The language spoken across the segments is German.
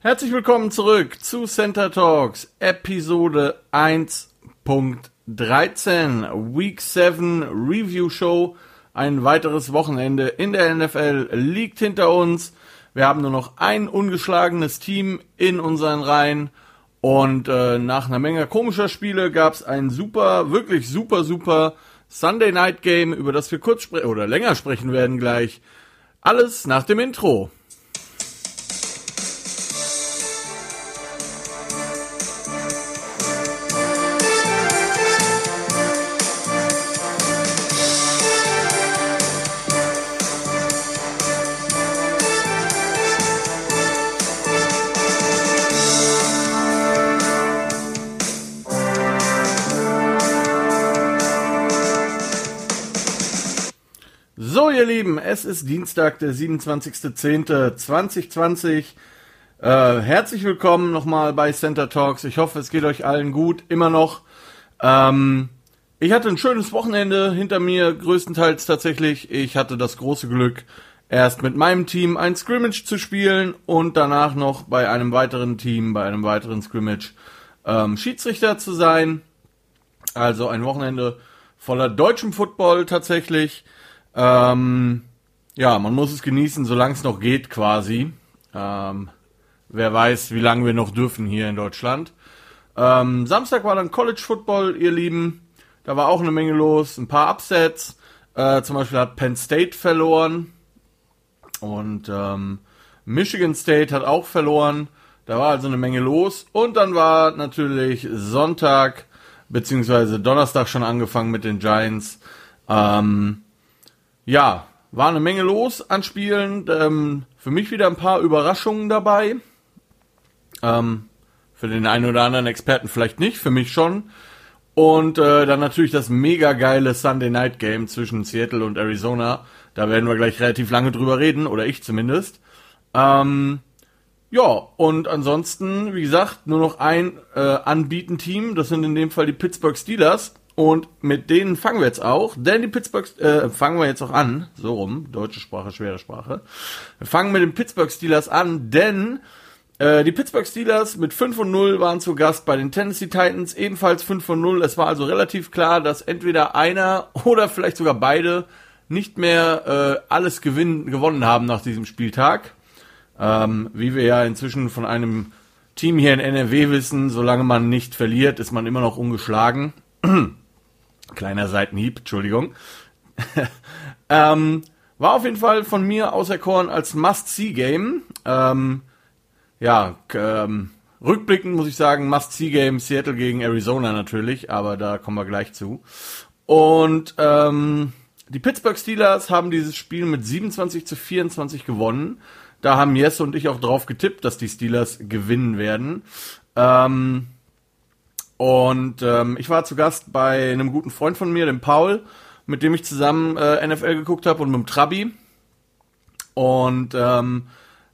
Herzlich willkommen zurück zu Center Talks, Episode 1.13, Week 7 Review Show. Ein weiteres Wochenende in der NFL liegt hinter uns. Wir haben nur noch ein ungeschlagenes Team in unseren Reihen. Und äh, nach einer Menge komischer Spiele gab es ein super, wirklich super, super Sunday Night Game, über das wir kurz oder länger sprechen werden gleich. Alles nach dem Intro. Ist Dienstag, der 27.10.2020. Äh, herzlich willkommen nochmal bei Center Talks. Ich hoffe, es geht euch allen gut, immer noch. Ähm, ich hatte ein schönes Wochenende hinter mir, größtenteils tatsächlich. Ich hatte das große Glück, erst mit meinem Team ein Scrimmage zu spielen und danach noch bei einem weiteren Team, bei einem weiteren Scrimmage ähm, Schiedsrichter zu sein. Also ein Wochenende voller deutschem Football tatsächlich. Ähm, ja, man muss es genießen, solange es noch geht, quasi. Ähm, wer weiß, wie lange wir noch dürfen hier in Deutschland. Ähm, Samstag war dann College Football, ihr Lieben. Da war auch eine Menge los, ein paar Upsets. Äh, zum Beispiel hat Penn State verloren und ähm, Michigan State hat auch verloren. Da war also eine Menge los. Und dann war natürlich Sonntag beziehungsweise Donnerstag schon angefangen mit den Giants. Ähm, ja, war eine Menge los an Spielen. Ähm, für mich wieder ein paar Überraschungen dabei. Ähm, für den einen oder anderen Experten vielleicht nicht, für mich schon. Und äh, dann natürlich das mega geile Sunday Night Game zwischen Seattle und Arizona. Da werden wir gleich relativ lange drüber reden, oder ich zumindest. Ähm, ja, und ansonsten, wie gesagt, nur noch ein äh, Anbieten-Team. Das sind in dem Fall die Pittsburgh Steelers. Und mit denen fangen wir jetzt auch, denn die Pittsburgh, äh, fangen wir jetzt auch an, so rum, deutsche Sprache, schwere Sprache. Wir fangen mit den Pittsburgh Steelers an, denn äh, die Pittsburgh Steelers mit 5 und 0 waren zu Gast bei den Tennessee Titans, ebenfalls 5 und 0. Es war also relativ klar, dass entweder einer oder vielleicht sogar beide nicht mehr äh, alles gewinn, gewonnen haben nach diesem Spieltag. Ähm, wie wir ja inzwischen von einem Team hier in NRW wissen, solange man nicht verliert, ist man immer noch ungeschlagen. Kleiner Seitenhieb, Entschuldigung. ähm, war auf jeden Fall von mir auserkoren als Must-See-Game. Ähm, ja, ähm, rückblickend muss ich sagen, Must-See-Game Seattle gegen Arizona natürlich, aber da kommen wir gleich zu. Und ähm, die Pittsburgh Steelers haben dieses Spiel mit 27 zu 24 gewonnen. Da haben Jesse und ich auch drauf getippt, dass die Steelers gewinnen werden. Ähm, und ähm, ich war zu Gast bei einem guten Freund von mir, dem Paul, mit dem ich zusammen äh, NFL geguckt habe und mit dem Trabi. Und ähm,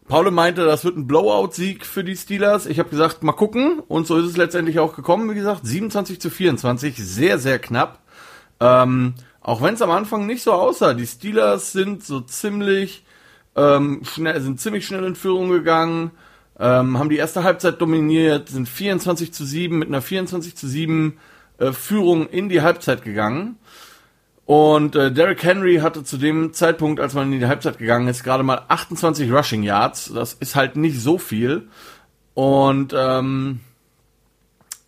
Paul meinte, das wird ein Blowout-Sieg für die Steelers. Ich habe gesagt, mal gucken. Und so ist es letztendlich auch gekommen. Wie gesagt, 27 zu 24, sehr, sehr knapp. Ähm, auch wenn es am Anfang nicht so aussah. Die Steelers sind so ziemlich ähm, schnell, sind ziemlich schnell in Führung gegangen. Ähm, haben die erste Halbzeit dominiert, sind 24 zu 7 mit einer 24 zu 7 äh, Führung in die Halbzeit gegangen. Und äh, Derrick Henry hatte zu dem Zeitpunkt, als man in die Halbzeit gegangen ist, gerade mal 28 Rushing Yards. Das ist halt nicht so viel. Und ähm,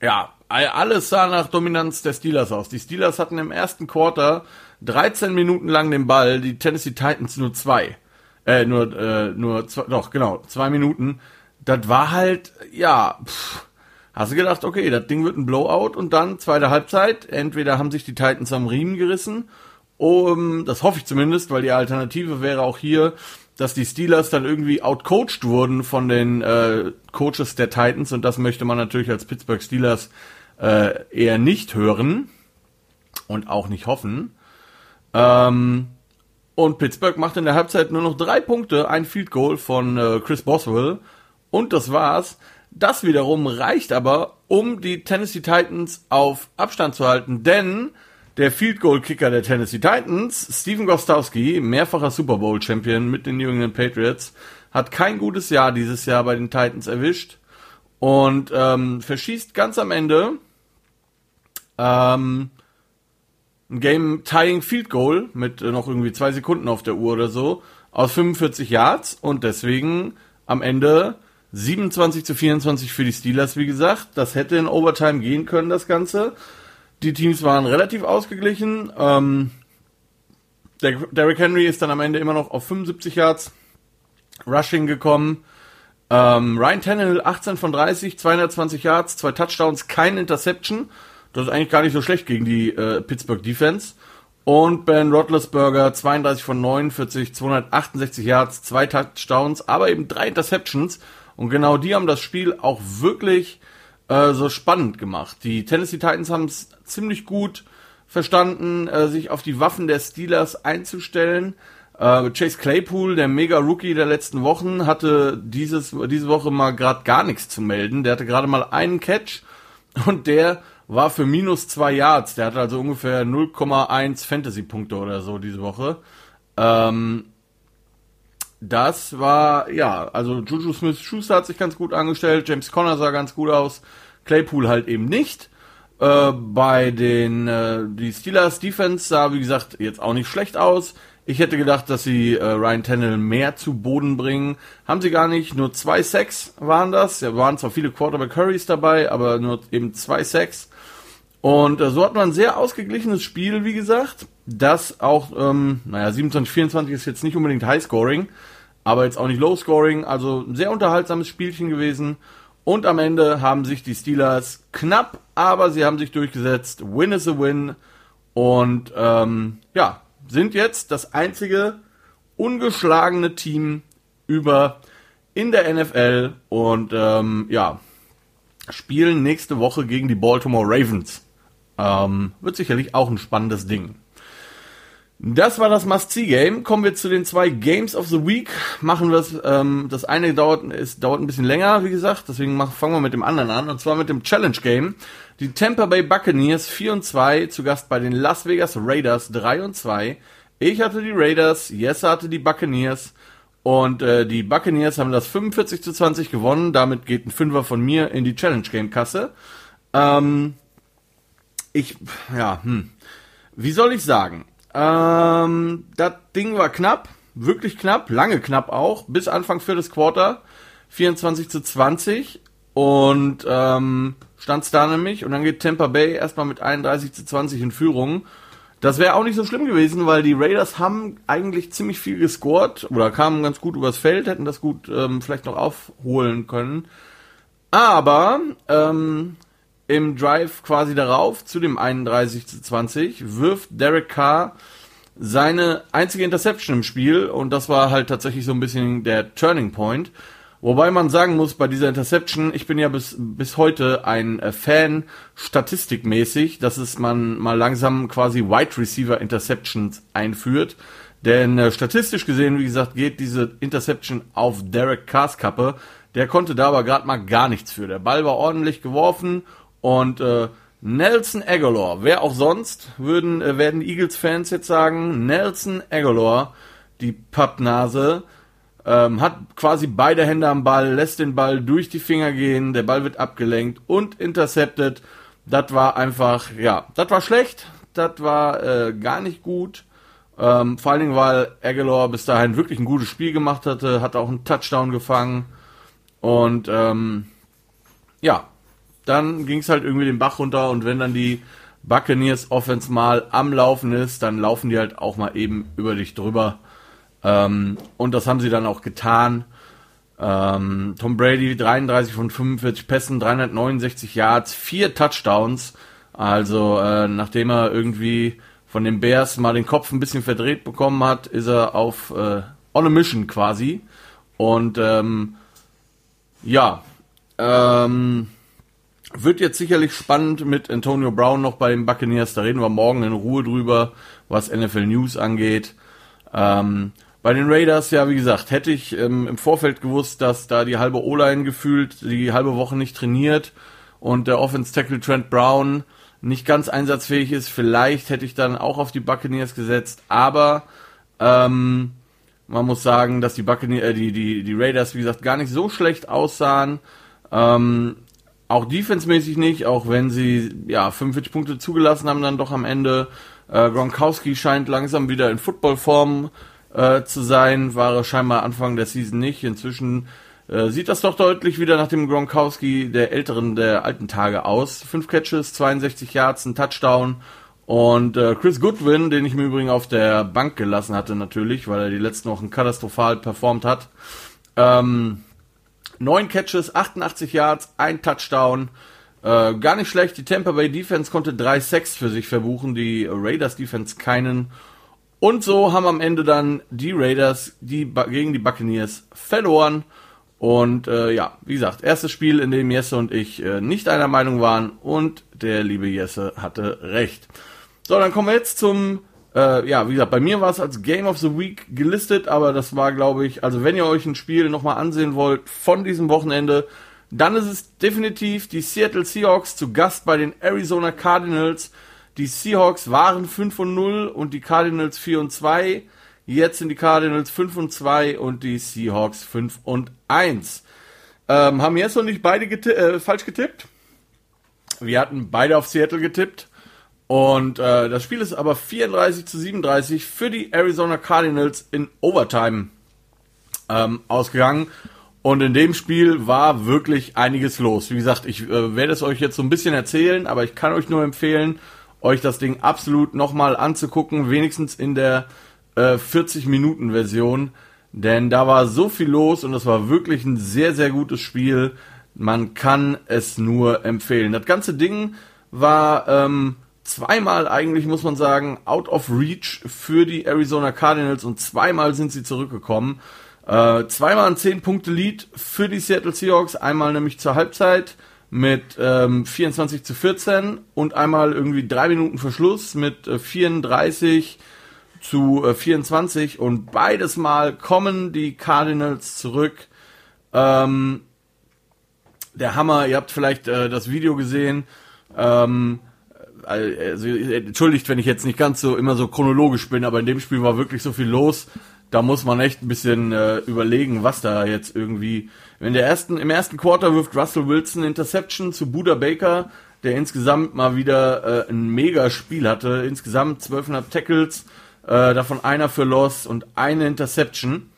ja, alles sah nach Dominanz der Steelers aus. Die Steelers hatten im ersten Quarter 13 Minuten lang den Ball, die Tennessee Titans nur zwei. Äh, nur, äh, nur zwei, doch, genau, zwei Minuten das war halt, ja, pff, hast du gedacht, okay, das Ding wird ein Blowout und dann zweite Halbzeit, entweder haben sich die Titans am Riemen gerissen, um, das hoffe ich zumindest, weil die Alternative wäre auch hier, dass die Steelers dann irgendwie outcoached wurden von den äh, Coaches der Titans und das möchte man natürlich als Pittsburgh Steelers äh, eher nicht hören und auch nicht hoffen. Ähm, und Pittsburgh macht in der Halbzeit nur noch drei Punkte, ein Field Goal von äh, Chris Boswell und das war's. Das wiederum reicht aber, um die Tennessee Titans auf Abstand zu halten, denn der Field Goal Kicker der Tennessee Titans, Steven Gostowski, mehrfacher Super Bowl Champion mit den New England Patriots, hat kein gutes Jahr dieses Jahr bei den Titans erwischt und ähm, verschießt ganz am Ende ähm, ein Game-Tying Field Goal mit äh, noch irgendwie zwei Sekunden auf der Uhr oder so aus 45 Yards und deswegen am Ende 27 zu 24 für die Steelers, wie gesagt. Das hätte in Overtime gehen können, das Ganze. Die Teams waren relativ ausgeglichen. Ähm, der Derrick Henry ist dann am Ende immer noch auf 75 Yards Rushing gekommen. Ähm, Ryan Tannehill 18 von 30, 220 Yards, zwei Touchdowns, kein Interception. Das ist eigentlich gar nicht so schlecht gegen die äh, Pittsburgh Defense. Und Ben Roethlisberger 32 von 49, 268 Yards, zwei Touchdowns, aber eben drei Interceptions. Und genau die haben das Spiel auch wirklich äh, so spannend gemacht. Die Tennessee Titans haben es ziemlich gut verstanden, äh, sich auf die Waffen der Steelers einzustellen. Äh, Chase Claypool, der Mega-Rookie der letzten Wochen, hatte dieses, diese Woche mal gerade gar nichts zu melden. Der hatte gerade mal einen Catch und der war für minus zwei Yards. Der hatte also ungefähr 0,1 Fantasy-Punkte oder so diese Woche. Ähm, das war, ja, also Juju Smith-Schuster hat sich ganz gut angestellt, James Conner sah ganz gut aus, Claypool halt eben nicht. Äh, bei den äh, die Steelers Defense sah wie gesagt jetzt auch nicht schlecht aus. Ich hätte gedacht, dass sie äh, Ryan Tannehill mehr zu Boden bringen. Haben sie gar nicht. Nur zwei Sacks waren das. Ja, waren zwar viele Quarterback Curries dabei, aber nur eben zwei Sacks. Und äh, so hat man ein sehr ausgeglichenes Spiel, wie gesagt. Das auch, ähm, naja, 27, 24 ist jetzt nicht unbedingt High-Scoring, aber jetzt auch nicht Low-Scoring. Also ein sehr unterhaltsames Spielchen gewesen. Und am Ende haben sich die Steelers knapp, aber sie haben sich durchgesetzt. Win is a win. Und ähm, ja, sind jetzt das einzige ungeschlagene Team über in der NFL und ähm, ja, spielen nächste Woche gegen die Baltimore Ravens. Ähm, wird sicherlich auch ein spannendes Ding. Das war das Must-See-Game. Kommen wir zu den zwei Games of the Week. Machen wir es. Ähm, das eine dauert, ist, dauert ein bisschen länger, wie gesagt. Deswegen machen, fangen wir mit dem anderen an. Und zwar mit dem Challenge-Game. Die Tampa Bay Buccaneers 4 und 2 zu Gast bei den Las Vegas Raiders 3 und 2. Ich hatte die Raiders, Jesse hatte die Buccaneers. Und äh, die Buccaneers haben das 45 zu 20 gewonnen. Damit geht ein Fünfer von mir in die Challenge-Game-Kasse. Ähm, ich, ja, hm. Wie soll ich sagen? Ähm, das Ding war knapp, wirklich knapp, lange knapp auch, bis Anfang viertes Quarter, 24 zu 20 und ähm, stand's da nämlich und dann geht Tampa Bay erstmal mit 31 zu 20 in Führung. Das wäre auch nicht so schlimm gewesen, weil die Raiders haben eigentlich ziemlich viel gescored oder kamen ganz gut übers Feld, hätten das gut ähm, vielleicht noch aufholen können. Aber ähm, im Drive quasi darauf, zu dem 31 zu 20, wirft Derek Carr seine einzige Interception im Spiel und das war halt tatsächlich so ein bisschen der Turning Point. Wobei man sagen muss, bei dieser Interception, ich bin ja bis, bis heute ein äh, Fan statistikmäßig, dass es man mal langsam quasi Wide Receiver Interceptions einführt. Denn äh, statistisch gesehen, wie gesagt, geht diese Interception auf Derek Carrs Kappe. Der konnte da aber gerade mal gar nichts für. Der Ball war ordentlich geworfen und äh, Nelson Aguilar, wer auch sonst, würden, äh, werden Eagles-Fans jetzt sagen, Nelson Aguilar, die Pappnase, ähm, hat quasi beide Hände am Ball, lässt den Ball durch die Finger gehen, der Ball wird abgelenkt und intercepted. Das war einfach, ja, das war schlecht, das war äh, gar nicht gut. Ähm, vor allen Dingen, weil Aguilar bis dahin wirklich ein gutes Spiel gemacht hatte, hat auch einen Touchdown gefangen und ähm, ja, dann ging es halt irgendwie den Bach runter und wenn dann die Buccaneers Offense mal am Laufen ist, dann laufen die halt auch mal eben über dich drüber. Ähm, und das haben sie dann auch getan. Ähm, Tom Brady 33 von 45 Pässen, 369 Yards, vier Touchdowns. Also äh, nachdem er irgendwie von den Bears mal den Kopf ein bisschen verdreht bekommen hat, ist er auf äh, on a mission quasi. Und ähm, ja, ähm, wird jetzt sicherlich spannend mit Antonio Brown noch bei den Buccaneers. Da reden wir morgen in Ruhe drüber, was NFL News angeht. Ähm, bei den Raiders, ja, wie gesagt, hätte ich ähm, im Vorfeld gewusst, dass da die halbe O-Line gefühlt die halbe Woche nicht trainiert und der Offense Tackle Trent Brown nicht ganz einsatzfähig ist. Vielleicht hätte ich dann auch auf die Buccaneers gesetzt, aber ähm, Man muss sagen, dass die, Buccaneers, äh, die, die, die Raiders, wie gesagt, gar nicht so schlecht aussahen. Ähm, auch defensemäßig nicht, auch wenn sie ja 45 Punkte zugelassen haben, dann doch am Ende. Äh, Gronkowski scheint langsam wieder in Footballform äh, zu sein, war er scheinbar Anfang der Season nicht. Inzwischen äh, sieht das doch deutlich wieder nach dem Gronkowski der älteren, der alten Tage aus. Fünf Catches, 62 Yards, ein Touchdown. Und äh, Chris Goodwin, den ich mir übrigens auf der Bank gelassen hatte natürlich, weil er die letzten Wochen katastrophal performt hat. Ähm, neun Catches, 88 Yards, ein Touchdown. Äh, gar nicht schlecht. Die Tampa Bay Defense konnte drei Sacks für sich verbuchen, die Raiders Defense keinen. Und so haben am Ende dann die Raiders die gegen die Buccaneers verloren. Und äh, ja, wie gesagt, erstes Spiel, in dem Jesse und ich äh, nicht einer Meinung waren und der liebe Jesse hatte recht. So, dann kommen wir jetzt zum, äh, ja, wie gesagt, bei mir war es als Game of the Week gelistet, aber das war, glaube ich, also wenn ihr euch ein Spiel nochmal ansehen wollt von diesem Wochenende, dann ist es definitiv die Seattle Seahawks zu Gast bei den Arizona Cardinals. Die Seahawks waren 5 und 0 und die Cardinals 4 und 2. Jetzt sind die Cardinals 5 und 2 und die Seahawks 5 und 1. Ähm, haben jetzt noch nicht beide geti äh, falsch getippt. Wir hatten beide auf Seattle getippt. Und äh, das Spiel ist aber 34 zu 37 für die Arizona Cardinals in Overtime ähm, ausgegangen. Und in dem Spiel war wirklich einiges los. Wie gesagt, ich äh, werde es euch jetzt so ein bisschen erzählen, aber ich kann euch nur empfehlen, euch das Ding absolut nochmal anzugucken, wenigstens in der 40-Minuten-Version, äh, denn da war so viel los und es war wirklich ein sehr, sehr gutes Spiel. Man kann es nur empfehlen. Das ganze Ding war ähm, zweimal eigentlich, muss man sagen, out of reach für die Arizona Cardinals und zweimal sind sie zurückgekommen. Äh, zweimal ein 10-Punkte-Lead für die Seattle Seahawks, einmal nämlich zur Halbzeit mit ähm, 24 zu 14 und einmal irgendwie drei Minuten Verschluss mit äh, 34 zu äh, 24 und beides Mal kommen die Cardinals zurück. Ähm, der Hammer, ihr habt vielleicht äh, das Video gesehen. Ähm, also, entschuldigt, wenn ich jetzt nicht ganz so immer so chronologisch bin, aber in dem Spiel war wirklich so viel los. Da muss man echt ein bisschen äh, überlegen, was da jetzt irgendwie. In der ersten, im ersten Quarter wirft Russell Wilson Interception zu Buda Baker, der insgesamt mal wieder äh, ein mega Spiel hatte. Insgesamt 12,5 Tackles, äh, davon einer für Loss und eine Interception.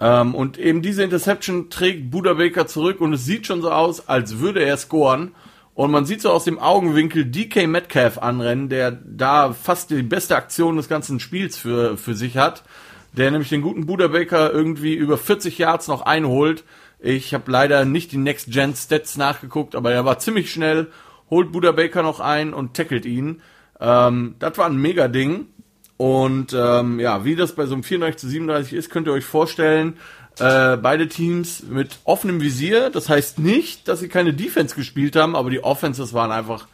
Ähm, und eben diese Interception trägt Buda Baker zurück und es sieht schon so aus, als würde er scoren. Und man sieht so aus dem Augenwinkel DK Metcalf anrennen, der da fast die beste Aktion des ganzen Spiels für, für sich hat. Der nämlich den guten Buda Baker irgendwie über 40 Yards noch einholt. Ich habe leider nicht die Next Gen Stats nachgeguckt, aber er war ziemlich schnell, holt Buda Baker noch ein und tackelt ihn. Ähm, das war ein mega Ding. Und ähm, ja, wie das bei so einem 34 zu 37 ist, könnt ihr euch vorstellen, äh, beide Teams mit offenem Visier. Das heißt nicht, dass sie keine Defense gespielt haben, aber die Offenses waren einfach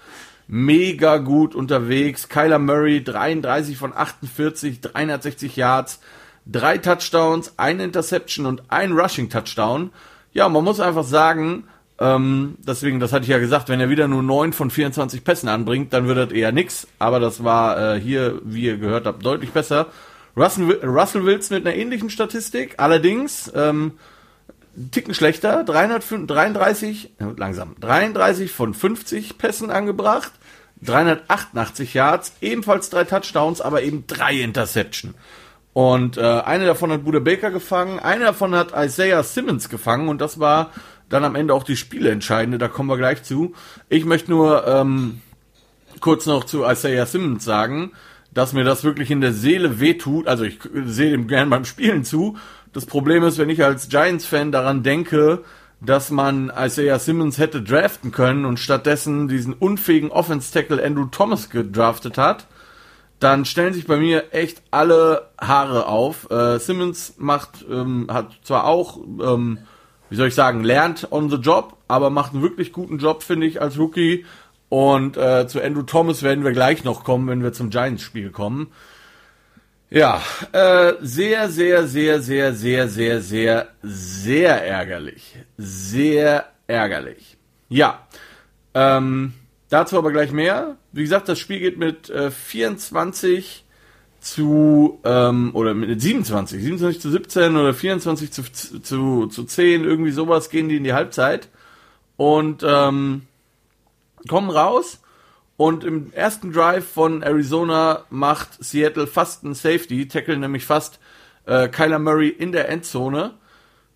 mega gut unterwegs. Kyler Murray 33 von 48, 360 Yards, drei Touchdowns, ein Interception und ein Rushing Touchdown. Ja, man muss einfach sagen, ähm, deswegen, das hatte ich ja gesagt, wenn er wieder nur 9 von 24 Pässen anbringt, dann wird das eher nix. Aber das war äh, hier, wie ihr gehört habt, deutlich besser. Russell, Russell Wilson mit einer ähnlichen Statistik, allerdings ähm, Ticken schlechter, 333, äh, langsam, 33 von 50 Pässen angebracht, 388 Yards, ebenfalls drei Touchdowns, aber eben drei Interception. Und äh, eine davon hat Buda Baker gefangen, eine davon hat Isaiah Simmons gefangen und das war dann am Ende auch die Spiele entscheidende, da kommen wir gleich zu. Ich möchte nur ähm, kurz noch zu Isaiah Simmons sagen, dass mir das wirklich in der Seele wehtut. Also ich sehe dem gern beim Spielen zu. Das Problem ist, wenn ich als Giants-Fan daran denke, dass man Isaiah Simmons hätte draften können und stattdessen diesen unfähigen Offense-Tackle Andrew Thomas gedraftet hat, dann stellen sich bei mir echt alle Haare auf. Äh, Simmons macht, ähm, hat zwar auch ähm, wie soll ich sagen, lernt on the job, aber macht einen wirklich guten Job, finde ich, als Rookie. Und äh, zu Andrew Thomas werden wir gleich noch kommen, wenn wir zum Giants-Spiel kommen. Ja, äh, sehr, sehr, sehr, sehr, sehr, sehr, sehr, sehr ärgerlich. Sehr ärgerlich. Ja, ähm, dazu aber gleich mehr. Wie gesagt, das Spiel geht mit äh, 24 zu, ähm, oder mit 27, 27 zu 17 oder 24 zu, zu, zu 10, irgendwie sowas gehen die in die Halbzeit und ähm, kommen raus und im ersten Drive von Arizona macht Seattle fast einen Safety, tackle nämlich fast äh, Kyler Murray in der Endzone.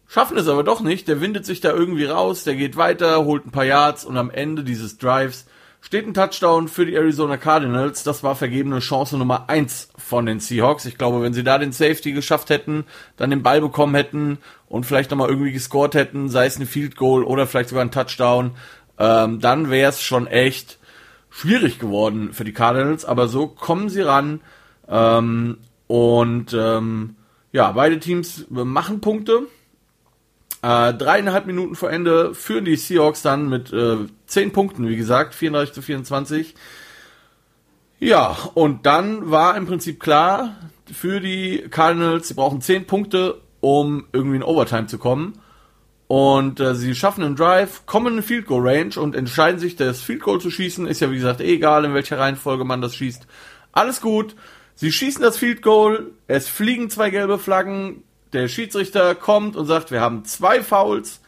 Schaffen es aber doch nicht, der windet sich da irgendwie raus, der geht weiter, holt ein paar Yards und am Ende dieses Drives steht ein Touchdown für die Arizona Cardinals. Das war vergebene Chance Nummer eins von den Seahawks. Ich glaube, wenn sie da den Safety geschafft hätten, dann den Ball bekommen hätten und vielleicht nochmal irgendwie gescored hätten, sei es ein Field Goal oder vielleicht sogar ein Touchdown, ähm, dann wäre es schon echt schwierig geworden für die Cardinals. Aber so kommen sie ran ähm, und ähm, ja, beide Teams machen Punkte. Äh, dreieinhalb Minuten vor Ende führen die Seahawks dann mit äh, zehn Punkten, wie gesagt, 34 zu 24. Ja, und dann war im Prinzip klar für die Cardinals, sie brauchen zehn Punkte, um irgendwie in Overtime zu kommen. Und äh, sie schaffen einen Drive, kommen in Field Goal Range und entscheiden sich, das Field Goal zu schießen. Ist ja wie gesagt eh egal, in welcher Reihenfolge man das schießt. Alles gut. Sie schießen das Field Goal, es fliegen zwei gelbe Flaggen, der Schiedsrichter kommt und sagt, wir haben zwei Fouls,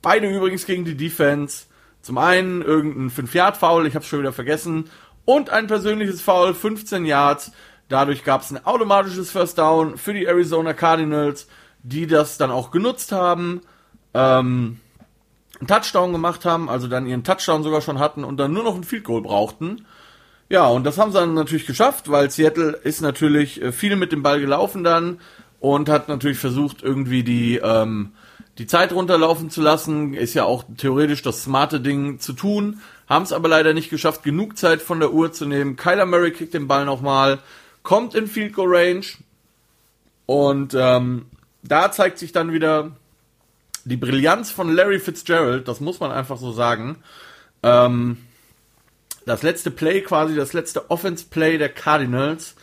beide übrigens gegen die Defense. Zum einen irgendein 5-Yard-Foul, ich habe schon wieder vergessen, und ein persönliches Foul, 15 Yards. Dadurch gab es ein automatisches First Down für die Arizona Cardinals, die das dann auch genutzt haben, ähm, einen Touchdown gemacht haben, also dann ihren Touchdown sogar schon hatten und dann nur noch ein Field Goal brauchten. Ja, und das haben sie dann natürlich geschafft, weil Seattle ist natürlich äh, viel mit dem Ball gelaufen dann und hat natürlich versucht, irgendwie die, ähm, die Zeit runterlaufen zu lassen. Ist ja auch theoretisch das smarte Ding zu tun. Haben es aber leider nicht geschafft, genug Zeit von der Uhr zu nehmen. Kyler Murray kriegt den Ball nochmal, kommt in Field Goal Range und ähm, da zeigt sich dann wieder die Brillanz von Larry Fitzgerald, das muss man einfach so sagen. Ähm, das letzte Play, quasi das letzte Offense-Play der Cardinals,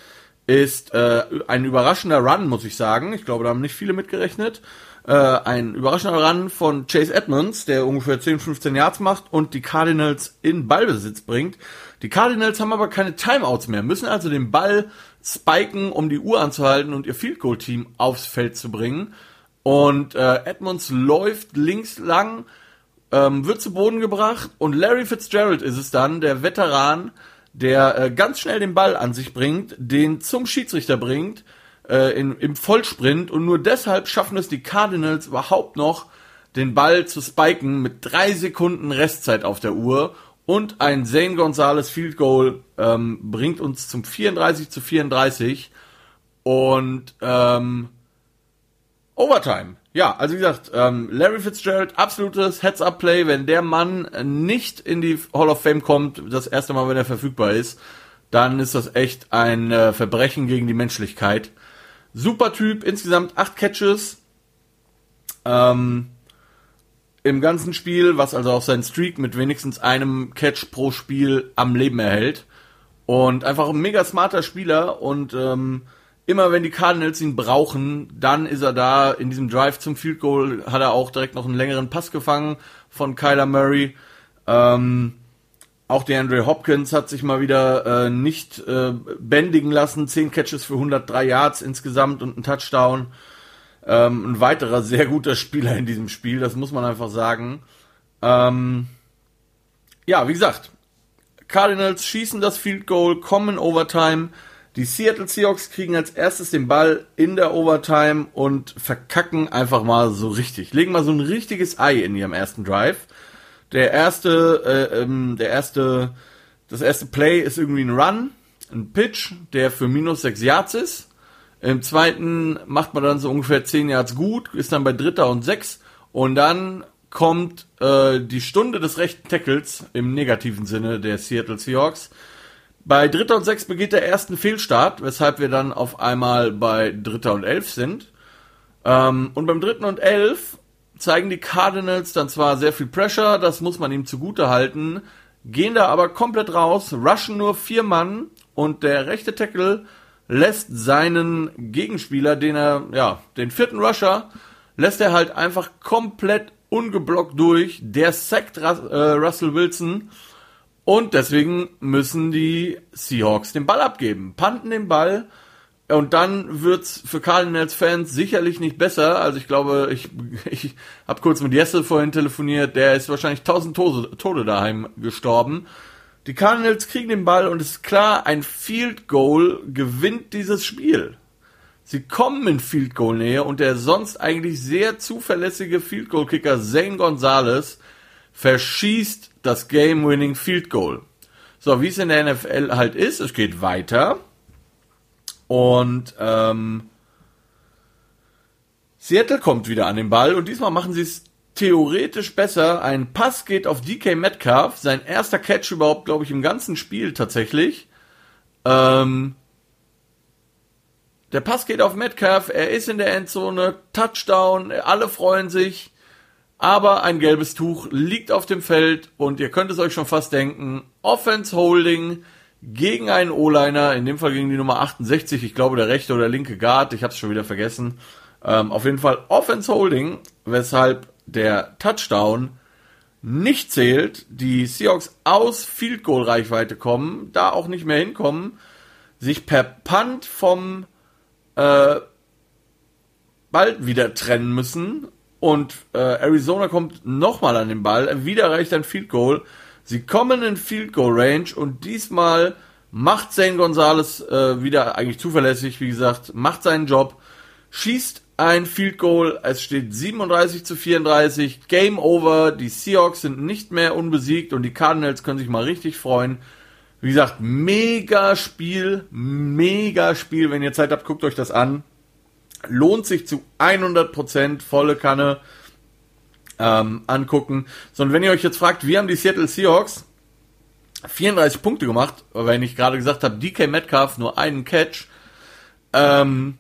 ist äh, ein überraschender Run, muss ich sagen. Ich glaube, da haben nicht viele mitgerechnet. Äh, ein überraschender Run von Chase Edmonds, der ungefähr 10, 15 Yards macht und die Cardinals in Ballbesitz bringt. Die Cardinals haben aber keine Timeouts mehr, müssen also den Ball spiken, um die Uhr anzuhalten und ihr Field Goal Team aufs Feld zu bringen. Und äh, Edmonds läuft links lang, ähm, wird zu Boden gebracht und Larry Fitzgerald ist es dann, der Veteran, der äh, ganz schnell den Ball an sich bringt, den zum Schiedsrichter bringt, äh, in, im Vollsprint und nur deshalb schaffen es die Cardinals überhaupt noch, den Ball zu spiken mit drei Sekunden Restzeit auf der Uhr. Und ein Zane Gonzalez Field Goal ähm, bringt uns zum 34 zu 34 und ähm, Overtime. Ja, also wie gesagt, ähm, Larry Fitzgerald, absolutes Heads-Up-Play, wenn der Mann nicht in die Hall of Fame kommt, das erste Mal, wenn er verfügbar ist, dann ist das echt ein äh, Verbrechen gegen die Menschlichkeit. Super Typ, insgesamt acht Catches ähm, im ganzen Spiel, was also auch seinen Streak mit wenigstens einem Catch pro Spiel am Leben erhält. Und einfach ein mega smarter Spieler und ähm, immer wenn die Cardinals ihn brauchen, dann ist er da. In diesem Drive zum Field Goal hat er auch direkt noch einen längeren Pass gefangen von Kyler Murray. Ähm, auch der Andre Hopkins hat sich mal wieder äh, nicht äh, bändigen lassen. Zehn Catches für 103 Yards insgesamt und ein Touchdown. Ähm, ein weiterer sehr guter Spieler in diesem Spiel, das muss man einfach sagen. Ähm, ja, wie gesagt, Cardinals schießen das Field Goal, kommen in Overtime. Die Seattle Seahawks kriegen als erstes den Ball in der Overtime und verkacken einfach mal so richtig. Legen mal so ein richtiges Ei in ihrem ersten Drive. Der erste, äh, ähm, der erste, das erste Play ist irgendwie ein Run, ein Pitch, der für minus sechs Yards ist. Im zweiten macht man dann so ungefähr zehn Yards gut, ist dann bei dritter und sechs. Und dann kommt äh, die Stunde des rechten Tackles im negativen Sinne der Seattle Seahawks bei Dritter und Sechs begeht der ersten Fehlstart, weshalb wir dann auf einmal bei Dritter und Elf sind. Ähm, und beim Dritten und Elf zeigen die Cardinals dann zwar sehr viel Pressure, das muss man ihm zugute halten, gehen da aber komplett raus, rushen nur vier Mann und der rechte Tackle lässt seinen Gegenspieler, den er, ja, den vierten Rusher, lässt er halt einfach komplett ungeblockt durch. Der sackt äh, Russell Wilson und deswegen müssen die Seahawks den Ball abgeben, panten den Ball. und dann wird's für Cardinals-Fans sicherlich nicht besser. Also ich glaube, ich, ich habe kurz mit Jesse vorhin telefoniert, der ist wahrscheinlich tausend Tode, Tode daheim gestorben. Die Cardinals kriegen den Ball und es ist klar, ein Field Goal gewinnt dieses Spiel. Sie kommen in Field Goal Nähe und der sonst eigentlich sehr zuverlässige Field Goal Kicker Zane Gonzalez verschießt das Game Winning Field Goal. So, wie es in der NFL halt ist, es geht weiter. Und ähm, Seattle kommt wieder an den Ball und diesmal machen sie es theoretisch besser. Ein Pass geht auf DK Metcalf, sein erster Catch überhaupt, glaube ich, im ganzen Spiel tatsächlich. Ähm, der Pass geht auf Metcalf, er ist in der Endzone, Touchdown, alle freuen sich, aber ein gelbes Tuch liegt auf dem Feld und ihr könnt es euch schon fast denken, Offense Holding gegen einen O-Liner, in dem Fall gegen die Nummer 68, ich glaube der rechte oder linke Guard, ich habe es schon wieder vergessen. Ähm, auf jeden Fall Offense Holding, weshalb der Touchdown nicht zählt, die Seahawks aus Field Goal Reichweite kommen, da auch nicht mehr hinkommen, sich per Punt vom äh, bald wieder trennen müssen und äh, Arizona kommt nochmal an den Ball, wieder reicht ein Field Goal. Sie kommen in Field Goal Range und diesmal macht Zane Gonzalez äh, wieder eigentlich zuverlässig, wie gesagt, macht seinen Job, schießt ein Field Goal, es steht 37 zu 34, Game Over, die Seahawks sind nicht mehr unbesiegt und die Cardinals können sich mal richtig freuen. Wie gesagt, mega Spiel, mega Spiel. Wenn ihr Zeit habt, guckt euch das an. Lohnt sich zu 100% volle Kanne ähm, angucken. Sondern wenn ihr euch jetzt fragt, wie haben die Seattle Seahawks 34 Punkte gemacht, wenn ich gerade gesagt habe, DK Metcalf nur einen Catch, ähm,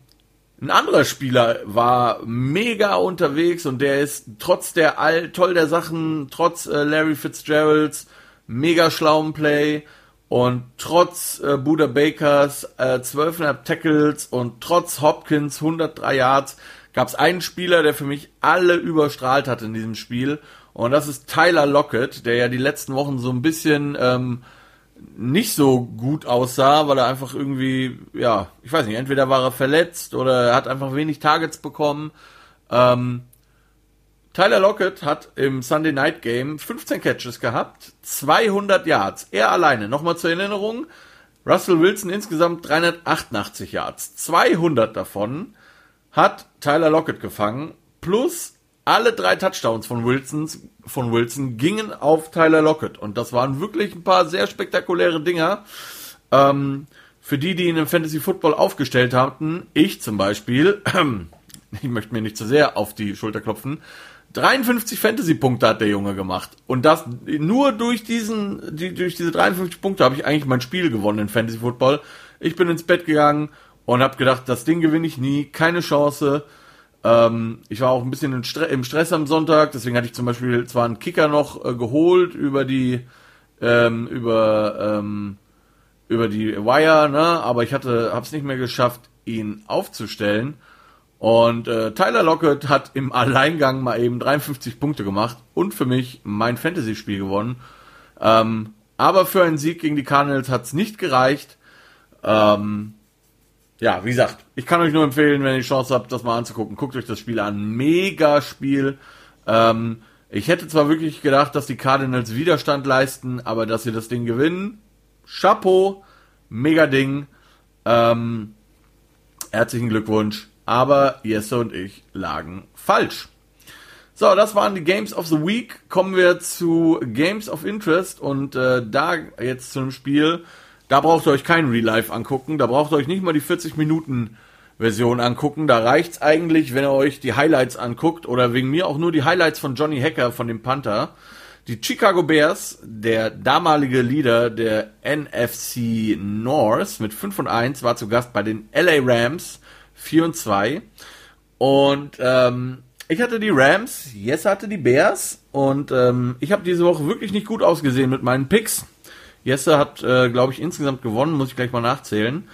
ein anderer Spieler war mega unterwegs und der ist trotz der all toll der Sachen, trotz äh, Larry Fitzgeralds mega schlauen Play und trotz äh, Buda Bakers äh, 12,5 Tackles und trotz Hopkins 103 Yards gab es einen Spieler, der für mich alle überstrahlt hat in diesem Spiel und das ist Tyler Lockett, der ja die letzten Wochen so ein bisschen ähm, nicht so gut aussah, weil er einfach irgendwie, ja, ich weiß nicht, entweder war er verletzt oder er hat einfach wenig Targets bekommen. Ähm, Tyler Lockett hat im Sunday Night Game 15 Catches gehabt, 200 Yards, er alleine. Nochmal zur Erinnerung, Russell Wilson insgesamt 388 Yards, 200 davon hat Tyler Lockett gefangen, plus alle drei Touchdowns von, Wilsons, von Wilson gingen auf Tyler Lockett. Und das waren wirklich ein paar sehr spektakuläre Dinger. Ähm, für die, die ihn im Fantasy Football aufgestellt hatten, ich zum Beispiel, ich möchte mir nicht zu sehr auf die Schulter klopfen, 53 Fantasy-Punkte hat der Junge gemacht. Und das nur durch diesen, die, durch diese 53 Punkte habe ich eigentlich mein Spiel gewonnen in Fantasy Football. Ich bin ins Bett gegangen und habe gedacht, das Ding gewinne ich nie, keine Chance. Ähm, ich war auch ein bisschen Stre im Stress am Sonntag, deswegen hatte ich zum Beispiel zwar einen Kicker noch äh, geholt über die ähm, über ähm, über die Wire, ne, aber ich hatte hab's nicht mehr geschafft, ihn aufzustellen. Und äh, Tyler Lockett hat im Alleingang mal eben 53 Punkte gemacht und für mich mein Fantasy-Spiel gewonnen. Ähm, aber für einen Sieg gegen die Cardinals hat's nicht gereicht. Ähm, ja, wie gesagt, ich kann euch nur empfehlen, wenn ihr die Chance habt, das mal anzugucken. Guckt euch das Spiel an. Mega Spiel. Ähm, ich hätte zwar wirklich gedacht, dass die Cardinals Widerstand leisten, aber dass sie das Ding gewinnen. Chapeau. Mega Ding. Ähm, herzlichen Glückwunsch. Aber Jesse und ich lagen falsch. So, das waren die Games of the Week. Kommen wir zu Games of Interest und äh, da jetzt zu einem Spiel, da braucht ihr euch kein Real Life angucken. Da braucht ihr euch nicht mal die 40 Minuten Version angucken. Da reicht's eigentlich, wenn ihr euch die Highlights anguckt oder wegen mir auch nur die Highlights von Johnny Hacker von dem Panther. Die Chicago Bears, der damalige Leader der NFC North mit 5 und 1, war zu Gast bei den LA Rams 4 und 2. Und ähm, ich hatte die Rams, Jess hatte die Bears und ähm, ich habe diese Woche wirklich nicht gut ausgesehen mit meinen Picks. Jesse hat, äh, glaube ich, insgesamt gewonnen, muss ich gleich mal nachzählen.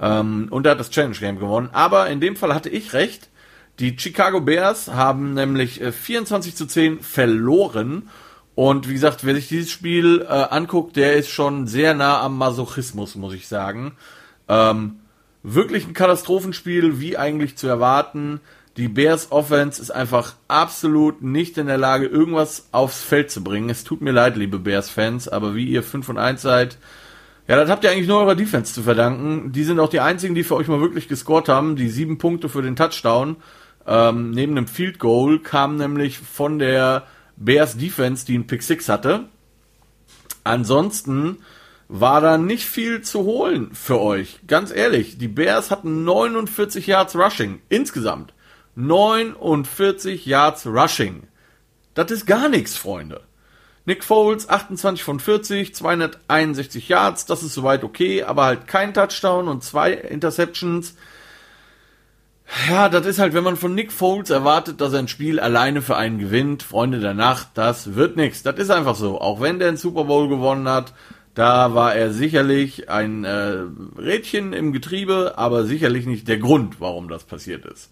Ähm, und er hat das Challenge Game gewonnen. Aber in dem Fall hatte ich recht. Die Chicago Bears haben nämlich äh, 24 zu 10 verloren. Und wie gesagt, wer sich dieses Spiel äh, anguckt, der ist schon sehr nah am Masochismus, muss ich sagen. Ähm, wirklich ein Katastrophenspiel, wie eigentlich zu erwarten. Die Bears Offense ist einfach absolut nicht in der Lage, irgendwas aufs Feld zu bringen. Es tut mir leid, liebe Bears Fans, aber wie ihr 5 und 1 seid, ja, das habt ihr eigentlich nur eurer Defense zu verdanken. Die sind auch die einzigen, die für euch mal wirklich gescored haben. Die sieben Punkte für den Touchdown ähm, neben dem Field Goal kamen nämlich von der Bears Defense, die einen Pick 6 hatte. Ansonsten war da nicht viel zu holen für euch. Ganz ehrlich, die Bears hatten 49 Yards Rushing insgesamt. 49 Yards Rushing. Das ist gar nichts, Freunde. Nick Foles, 28 von 40, 261 Yards, das ist soweit okay, aber halt kein Touchdown und zwei Interceptions. Ja, das ist halt, wenn man von Nick Foles erwartet, dass er ein Spiel alleine für einen gewinnt, Freunde der Nacht, das wird nichts. Das ist einfach so. Auch wenn der einen Super Bowl gewonnen hat, da war er sicherlich ein äh, Rädchen im Getriebe, aber sicherlich nicht der Grund, warum das passiert ist.